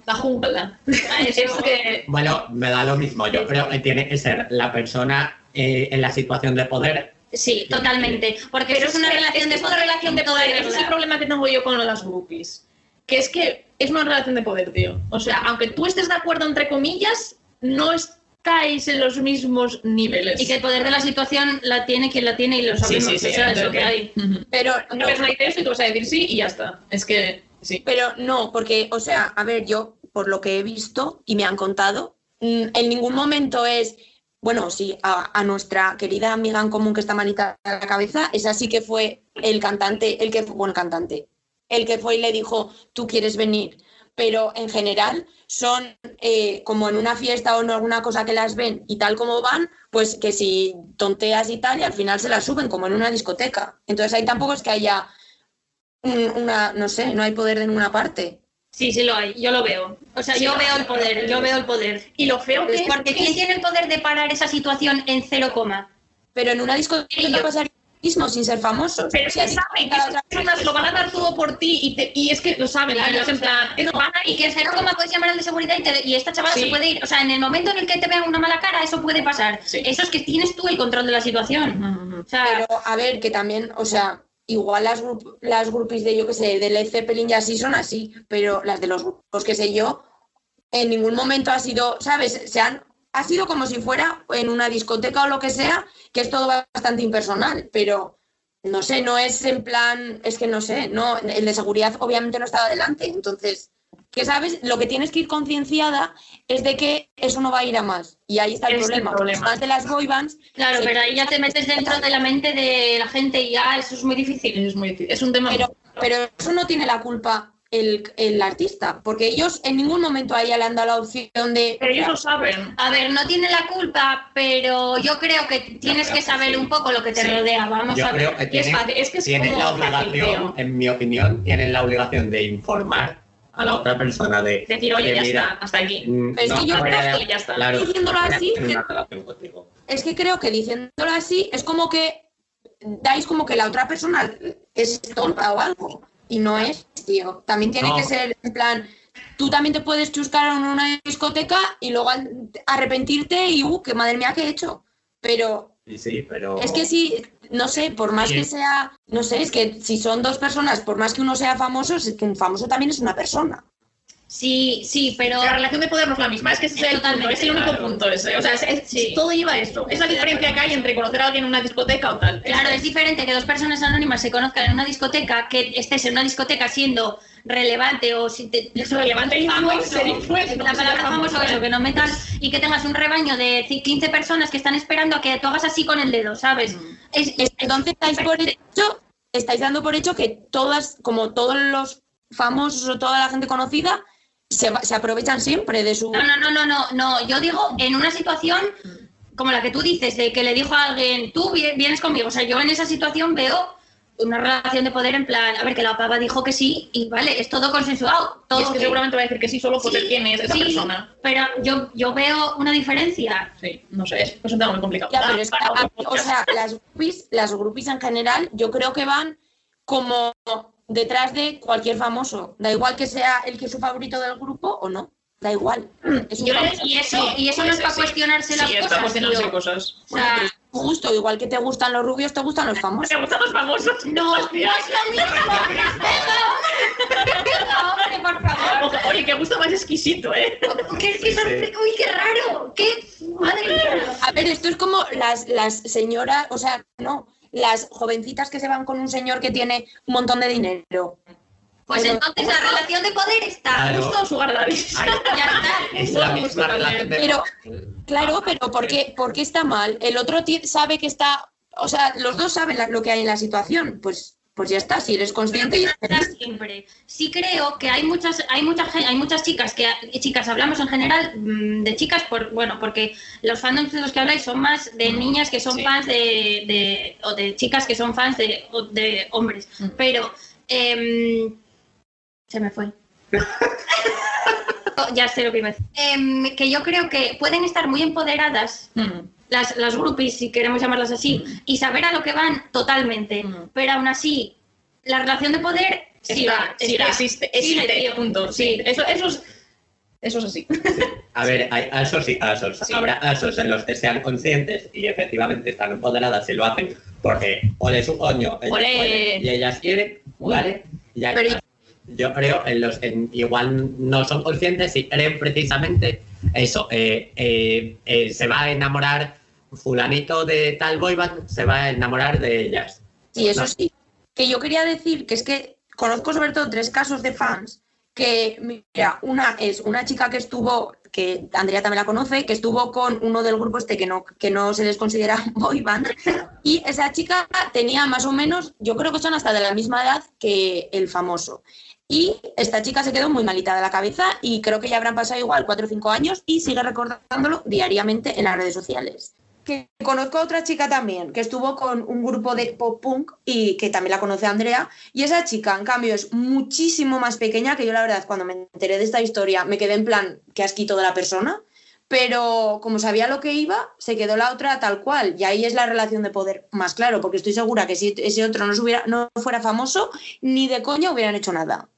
La jungla. Es que Bueno, me da lo mismo. Yo creo que tiene que ser la persona eh, en la situación de poder. Sí, totalmente. Porque Pero eso es una relación es de que es una poder relación de poder. Ese es el problema que tengo yo con las groupies. Que es que es una relación de poder, tío. O sea, aunque tú estés de acuerdo, entre comillas, no estáis en los mismos niveles. Y que el poder de la situación la tiene quien la tiene y lo sabemos. sí, sí, o sea, es lo que hay. Pero Una no, persona dice esto y tú vas a decir sí y ya está. Es que sí. Pero no, porque, o sea, a ver, yo, por lo que he visto y me han contado, mm, en ningún momento es, bueno, sí, a, a nuestra querida amiga en común que está manita a la cabeza, esa sí que fue el cantante, el que fue, bueno, cantante, el que fue y le dijo, tú quieres venir. Pero en general son eh, como en una fiesta o en alguna cosa que las ven y tal como van, pues que si tonteas y tal, y al final se las suben como en una discoteca. Entonces ahí tampoco es que haya un- una, no sé, no hay poder de ninguna parte. Sí, sí lo hay, yo lo veo. O sea, Sí, yo veo el poder, yo veo el poder. Y lo feo que Es porque ¿quién tiene el poder de parar esa situación en cero coma? Pero en una discoteca pasaría mismo sin ser famosos. Pero es Si a que saben que esas personas lo van a dar todo por ti y, te- y es que lo saben, Claro, ellos en o sea, plan, "Eh, no, van a Y que el cero coma puedes llamar al de seguridad y, te- y esta chavala Sí. se puede ir. O sea, en el momento en el que te vean una mala cara, eso puede pasar. Sí. Eso es que tienes tú el control de la situación. O sea, Pero a ver, que también, o sea, igual las, grup- las groupies de yo que sé, de Led Zeppelin y así son así, pero las de los grupos que sé yo, en ningún momento ha sido, ¿sabes? Se han, ha sido como si fuera en una discoteca o lo que sea, que es todo bastante impersonal, pero no sé, no es en plan, es que no sé, no, el de seguridad obviamente no estaba delante, entonces, que sabes, lo que tienes que ir concienciada es de que eso no va a ir a más, y ahí está el es problema. problema. Más de las boybands, claro, pero ahí ya te metes dentro de la mente de la gente y ya eso es muy difícil. Es muy difícil. Es un tema. Pero, pero eso no tiene la culpa el, el artista, porque ellos en ningún momento a ella le han dado la opción de... Pero ellos lo saben. A ver, no tiene la culpa, pero yo creo que tienes creo que que saber sí. un poco lo que te Sí. rodea. Vamos Yo a ver. creo que es tienen, fácil, es que es tienen como la obligación, en mi opinión, tienen la obligación de informar a la otra persona de Decir, oye, "Oye, ya mira, está, hasta aquí. mm, Pero es que yo creo que ya está. Claro, Diciéndolo así, que- una relación contigo. Es que creo que diciéndolo así es como que dais como que la otra persona es tonta o algo. Y no es, tío. También tiene No. que ser en plan... Tú también te puedes chuscar en una discoteca y luego arrepentirte y, uh, que madre mía, ¿qué he hecho? Pero Sí, sí, pero... Es que sí, no sé, por más Sí. que sea, no sé, es que si son dos personas, por más que uno sea famoso, es que un famoso también es una persona. Sí, sí, pero La relación de poder no es la misma, es que ese es el punto, es el único claro. punto ese. O sea, es- es- Sí. todo lleva a esto. Es la diferencia que hay entre conocer a alguien en una discoteca o tal. Claro, es diferente que dos personas anónimas se conozcan en una discoteca, que estés en una discoteca siendo relevante o si te, Es relevante y influencer, la palabra famoso, famoso, eso, que no metas y que tengas un rebaño de ci- 15 personas que están esperando a que tú hagas así con el dedo, ¿sabes? Mm. Es, es- Entonces estáis por hecho, estáis dando por hecho que todas, como todos los famosos o toda la gente conocida, se, va- se aprovechan siempre de su. No, no, no, no, no, no. Yo digo en una situación como la que tú dices, de que le dijo a alguien, tú vi- vienes conmigo. O sea, yo en esa situación veo una relación de poder en plan, a ver, que la pava dijo que sí y vale, es todo consensuado. Todo Y es que seguramente va a decir que sí solo por ser Sí, quién es esa sí, persona. Pero yo, yo veo una diferencia. Sí, no sé, es, es un tema muy complicado. Ya, pero es que, para a- otro o sea, las groupies, las groupies en general, yo creo que van como detrás de cualquier famoso. Da igual que sea el que es su favorito del grupo o no. Da igual. Es un Yo- famoso. y eso, y eso no es Sí, para sí. cuestionarse las cosas. cuestionarse cosas. O sea, es justo, igual que te gustan los rubios, te gustan los famosos. Me gustan los famosos. no, no es lo mismo. Venga, hombre, por favor. Oye, qué gusto más exquisito, ¿eh? ¿Qué es que son- Uy, qué raro. Qué madre mía. A ver, esto es como las, las señoras, o sea, no, las jovencitas que se van con un señor que tiene un montón de dinero. Pues Pero- entonces la relación de poder está. Claro. Justo su daddy. Ay, Ya está. es la Justo misma también. relación de... Pero, claro, pero ¿por qué, por qué está mal? El otro sabe que está, o sea, los dos saben la- lo que hay en la situación. Pues, pues ya está, si eres consciente y siempre. Sí creo que hay muchas, hay mucha gen- hay muchas chicas que chicas hablamos en general mm, de chicas por bueno porque los fandoms de los que habláis son más de niñas que son Sí. fans de, de- o de chicas que son fans de, de hombres. Mm. Pero em, se me fue. Oh, ya sé lo que iba a decir. Em, que yo creo que pueden estar muy empoderadas Mm. Las, las groupies, si queremos llamarlas así, y saber a lo que van totalmente. Mm. Pero aún así, la relación de poder sí, Está, va, sí, está. existe, Sí, existe, tío. punto. Sí. Sí, eso, eso es, eso es así. A ver, hay casos y casos. Sí. Habrá casos en los que sean conscientes y efectivamente están empoderadas y lo hacen porque ole su coño ellas pueden y ellas quieren, ¿vale? Y hay Pero- yo creo en los en, igual no son conscientes y creen precisamente eso. eh, eh, eh, se va a enamorar fulanito de tal boyband, se va a enamorar de ellas. Sí, eso No. sí. Que yo quería decir que es que conozco sobre todo tres casos de fans que, mira, una es una chica que estuvo, que Andrea también la conoce, que estuvo con uno del grupo este que no, que no se les considera boy band, y esa chica tenía más o menos, yo creo que son hasta de la misma edad que el famoso. Y esta chica se quedó muy malita de la cabeza y creo que ya habrán pasado igual cuatro o cinco años y sigue recordándolo diariamente en las redes sociales que conozco a otra chica también, que estuvo con un grupo de pop punk y que también la conoce Andrea. Y esa chica, en cambio, es muchísimo más pequeña que yo, la verdad, cuando me enteré de esta historia, me quedé en plan, qué asquito de la persona. pero como sabía lo que iba, se quedó la otra tal cual. Y ahí es la relación de poder más claro, porque estoy segura que si ese otro no, no fuera famoso, ni de coña hubieran hecho nada.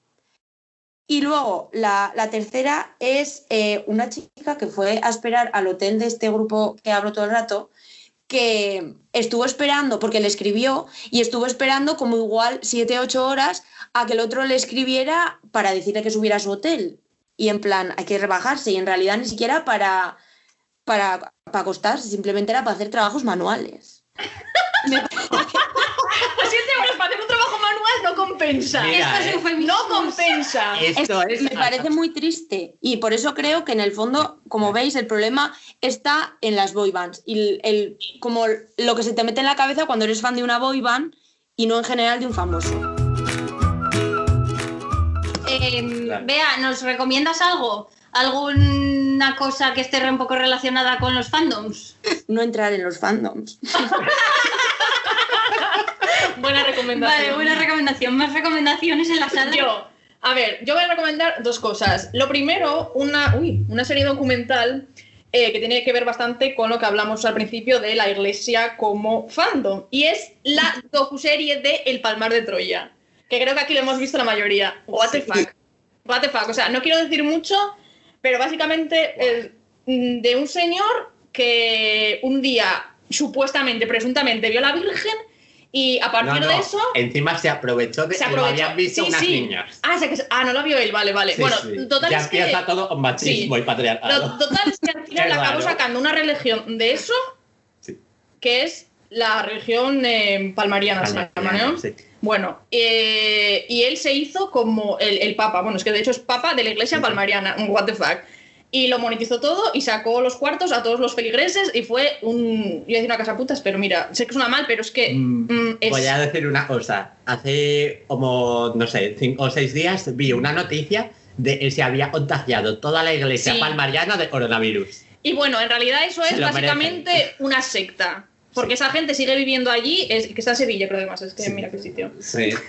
Y luego, la, la tercera es eh, una chica que fue a esperar al hotel de este grupo que hablo todo el rato, que estuvo esperando, porque le escribió, y estuvo esperando como igual 7, 8 horas a que el otro le escribiera para decirle que subiera a su hotel. Y en plan, hay que rebajarse, y en realidad ni siquiera para, para, para acostarse, simplemente era para hacer trabajos manuales. Me parece- 7 horas para hacer un trabajo manual no compensa. Mira, Esto es eh. No compensa. Esto es. me parece muy triste y por eso creo que en el fondo, como veis, el problema está en las boy bands y el, el- como lo que se te mete en la cabeza cuando eres fan de una boy band y no en general de un famoso. Eh, Claro. Bea, ¿nos recomiendas algo? ¿Alguna cosa que esté un poco relacionada con los fandoms? No entrar en los fandoms. Buena recomendación. Vale, buena recomendación. Más recomendaciones en la sala. Yo, a ver, yo voy a recomendar dos cosas. Lo primero, una, uy, una serie documental eh, que tiene que ver bastante con lo que hablamos al principio de la iglesia como fandom. Y es la docuserie de El Palmar de Troya. Que creo que aquí lo hemos visto la mayoría. What the fuck. What the fuck. O sea, no quiero decir mucho, pero básicamente es mm, de un señor que un día supuestamente, presuntamente vio a la Virgen y a partir No, no, de eso Encima se aprovechó de se que lo aprovechó. habían visto Sí, unas sí. niñas. Ah, se- ah, no lo vio él, vale, vale. Sí, bueno, total ya es que. empieza todo con machismo y patriarcado. total es que al final acabó sacando una religión de eso, que es la religión eh, palmariana, se llama, ¿no? Bueno, eh, y él se hizo como el, el papa, bueno, es que de hecho es papa de la iglesia palmariana, what the fuck. Y lo monetizó todo y sacó los cuartos a todos los feligreses y fue un. Yo iba a decir una casa putas, pero mira, sé que suena mal, pero es que. Mm, mm, es- Voy a decir una cosa. Hace como, no sé, cinco o seis días vi una noticia de que se había contagiado toda la iglesia Sí. palmariana de coronavirus. Y bueno, en realidad eso es básicamente una secta. Porque esa gente sigue viviendo allí, es, que está en Sevilla, creo además, es que mira qué sitio. Sí.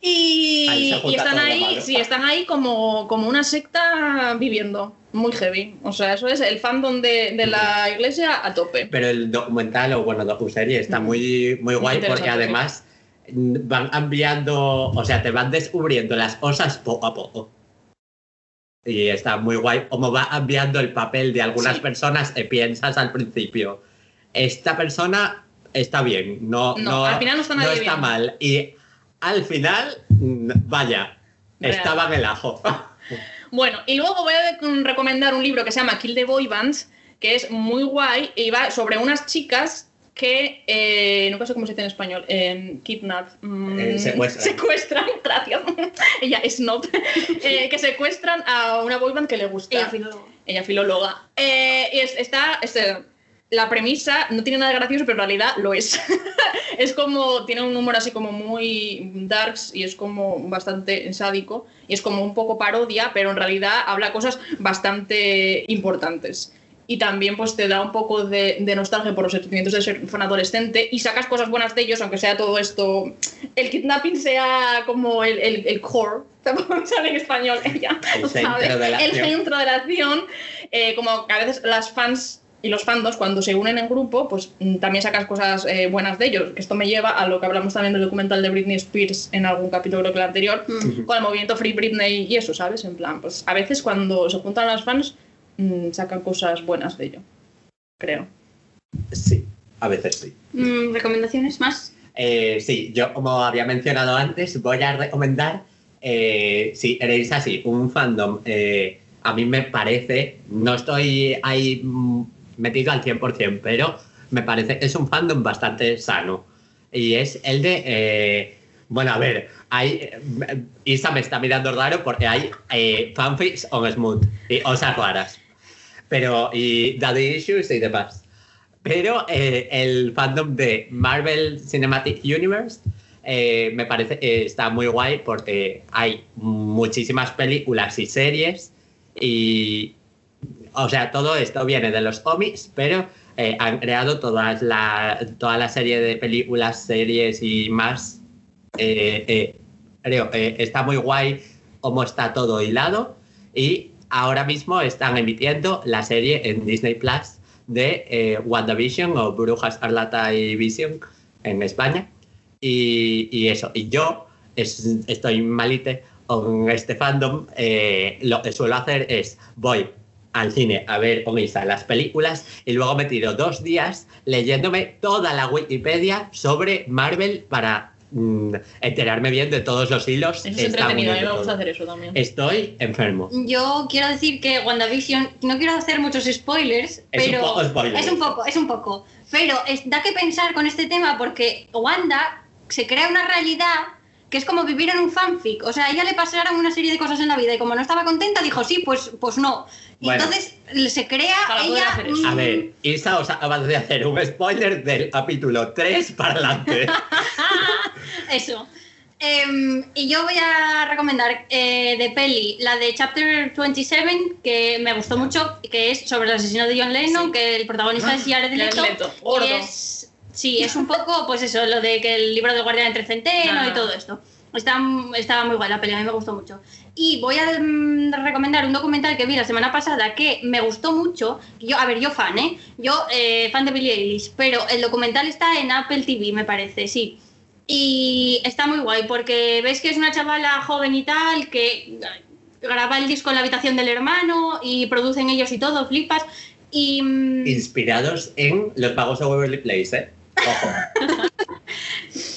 Y, Ahí están ahí, sí, están ahí como, como una secta viviendo. Muy heavy. O sea, eso es el fandom de, de la iglesia a tope. Pero el documental o bueno, docuserie está muy, muy guay porque además van cambiando, o sea, te van descubriendo las cosas poco a poco. Y está muy guay como va cambiando el papel de algunas Sí. personas que piensas al principio. Esta persona está bien, no, No, no, al final no está nadie está bien. mal. Y al final, vaya, Real. estaba en el ajo. Bueno, y luego voy a recomendar un libro que se llama Kill the Boy Bands, que es muy guay y va sobre unas chicas que, eh, no sé cómo se dice en español, eh, kidnap, mm, Eh, secuestran. secuestran, gracias, ella es not, eh, que secuestran a una boy band que le gusta. Ella filólogo. Ella filóloga. Eh, y es- está, es, eh, la premisa no tiene nada de gracioso, pero en realidad lo es. es como, tiene un humor así como muy darks y es como bastante sádico y es como un poco parodia, pero en realidad habla cosas bastante importantes. Y también pues te da un poco de, de nostalgia por los sentimientos de ser fan adolescente y sacas cosas buenas de ellos, aunque sea todo esto, el kidnapping sea como el, el, el core, tampoco en español ella, El ¿sabes? centro de la el acción. centro de la acción, eh, como que a veces las fans y los fandos cuando se unen en grupo, pues mm, también sacas cosas eh, buenas de ellos. Esto me lleva a lo que hablamos también del documental de Britney Spears en algún capítulo creo que el anterior, con el movimiento Free Britney y eso, ¿sabes? En plan, pues a veces cuando se juntan las fans mm, sacan cosas buenas de ello, creo. Sí, a veces sí. Mm, ¿Recomendaciones más? Eh, sí, yo como había mencionado antes, voy a recomendar, eh, si eres así, un fandom, eh, a mí me parece, no estoy ahí mm, metido al 100%, pero me parece es un fandom bastante sano. Y es el de, eh, bueno, a ver, hay, Isa me está mirando raro porque hay eh, fanfics on Smooth y cosas raras. Pero, y Daddy Issues y demás. Pero eh, el fandom de Marvel Cinematic Universe eh, me parece que está muy guay porque hay muchísimas películas y series y, o sea, todo esto viene de los cómics, pero eh, han creado todas la, toda la serie de películas, series y más. Eh, eh, creo, eh, está muy guay cómo está todo hilado y ahora mismo están emitiendo la serie en Disney Plus de eh, WandaVision o Brujas Arlata y Vision en España. Y, y eso, y yo es- estoy malite con este fandom. eh, lo que suelo hacer es voy al cine a ver con Isa las películas y luego me tiro dos días leyéndome toda la Wikipedia sobre Marvel para mm, enterarme bien de todos los hilos. Eso es Está entretenido, a muy mí me bien gusta todo. hacer eso también. Estoy enfermo. Yo quiero decir que WandaVision, no quiero hacer muchos spoilers, Es un pero poco spoiler. es un poco, es un poco. Pero es- da que pensar con este tema porque Wanda se crea una realidad que es como vivir en un fanfic. O sea, a ella le pasaron una serie de cosas en la vida y como no estaba contenta, dijo sí, pues, pues no. Y Bueno. entonces se crea ella. hacer eso. A ver, Isa os acaba de hacer un spoiler del capítulo 3 para adelante. Eso. Em, y yo voy a recomendar eh, de peli la de Chapter 27, que me gustó mucho, que es sobre el asesino de John Lennon, Sí. que el protagonista es Jared Jared Leto. Leto, y es, sí, es un poco, pues eso, lo de que el libro del guardián entre centeno Ah. y todo esto. Está, estaba muy guay la peli, a mí me gustó mucho. Y voy a mm, recomendar un documental que vi la semana pasada que me gustó mucho. Yo, a ver, yo fan, ¿eh? Yo eh, fan de Billie Eilish, pero el documental está en Apple TV, me parece, sí. Y está muy guay porque ves que es una chavala joven y tal que graba el disco en la habitación del hermano y producen ellos y todo, flipas. Y mm, Inspirados en los pagos de Waverly Place, ¿eh?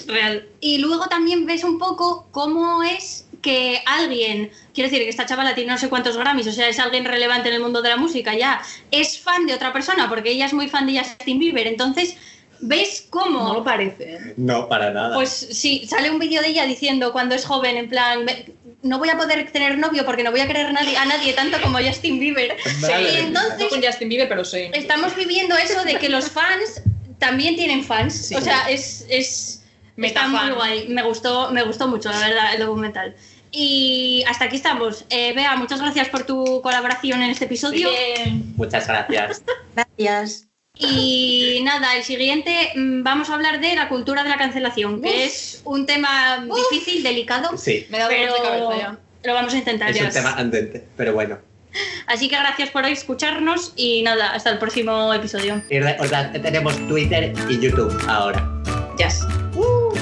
Real. Y luego también ves un poco cómo es que alguien, quiero decir que esta chavala tiene no sé cuántos Grammys, o sea, es alguien relevante en el mundo de la música ya, es fan de otra persona porque ella es muy fan de Justin Bieber, entonces ves cómo... No lo parece. ¿eh? No, para nada. Pues sí, sale un vídeo de ella diciendo cuando es joven, en plan, "Me- no voy a poder tener novio porque no voy a querer nadie- a nadie tanto como Justin Bieber. Y entonces No con Justin Bieber, pero sí. estamos viviendo eso de que los fans también tienen fans. Sí. o sea, es, es está muy guay. Me gustó, me gustó mucho, la verdad, el documental. Y hasta aquí estamos. Eh, Bea, muchas gracias por tu colaboración en este episodio. Bien. Muchas gracias. Gracias. Y nada, el siguiente mm, vamos a hablar de la cultura de la cancelación, que Uf. es un tema difícil, delicado, Sí, Me da dolor pero de cabeza ya. lo vamos a intentar. es ya. un tema andente, pero bueno. Así que gracias por escucharnos y nada, hasta el próximo episodio. Y tenemos Twitter y YouTube ahora. Yes. Uh,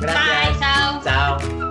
gracias. Bye, chao. Chao.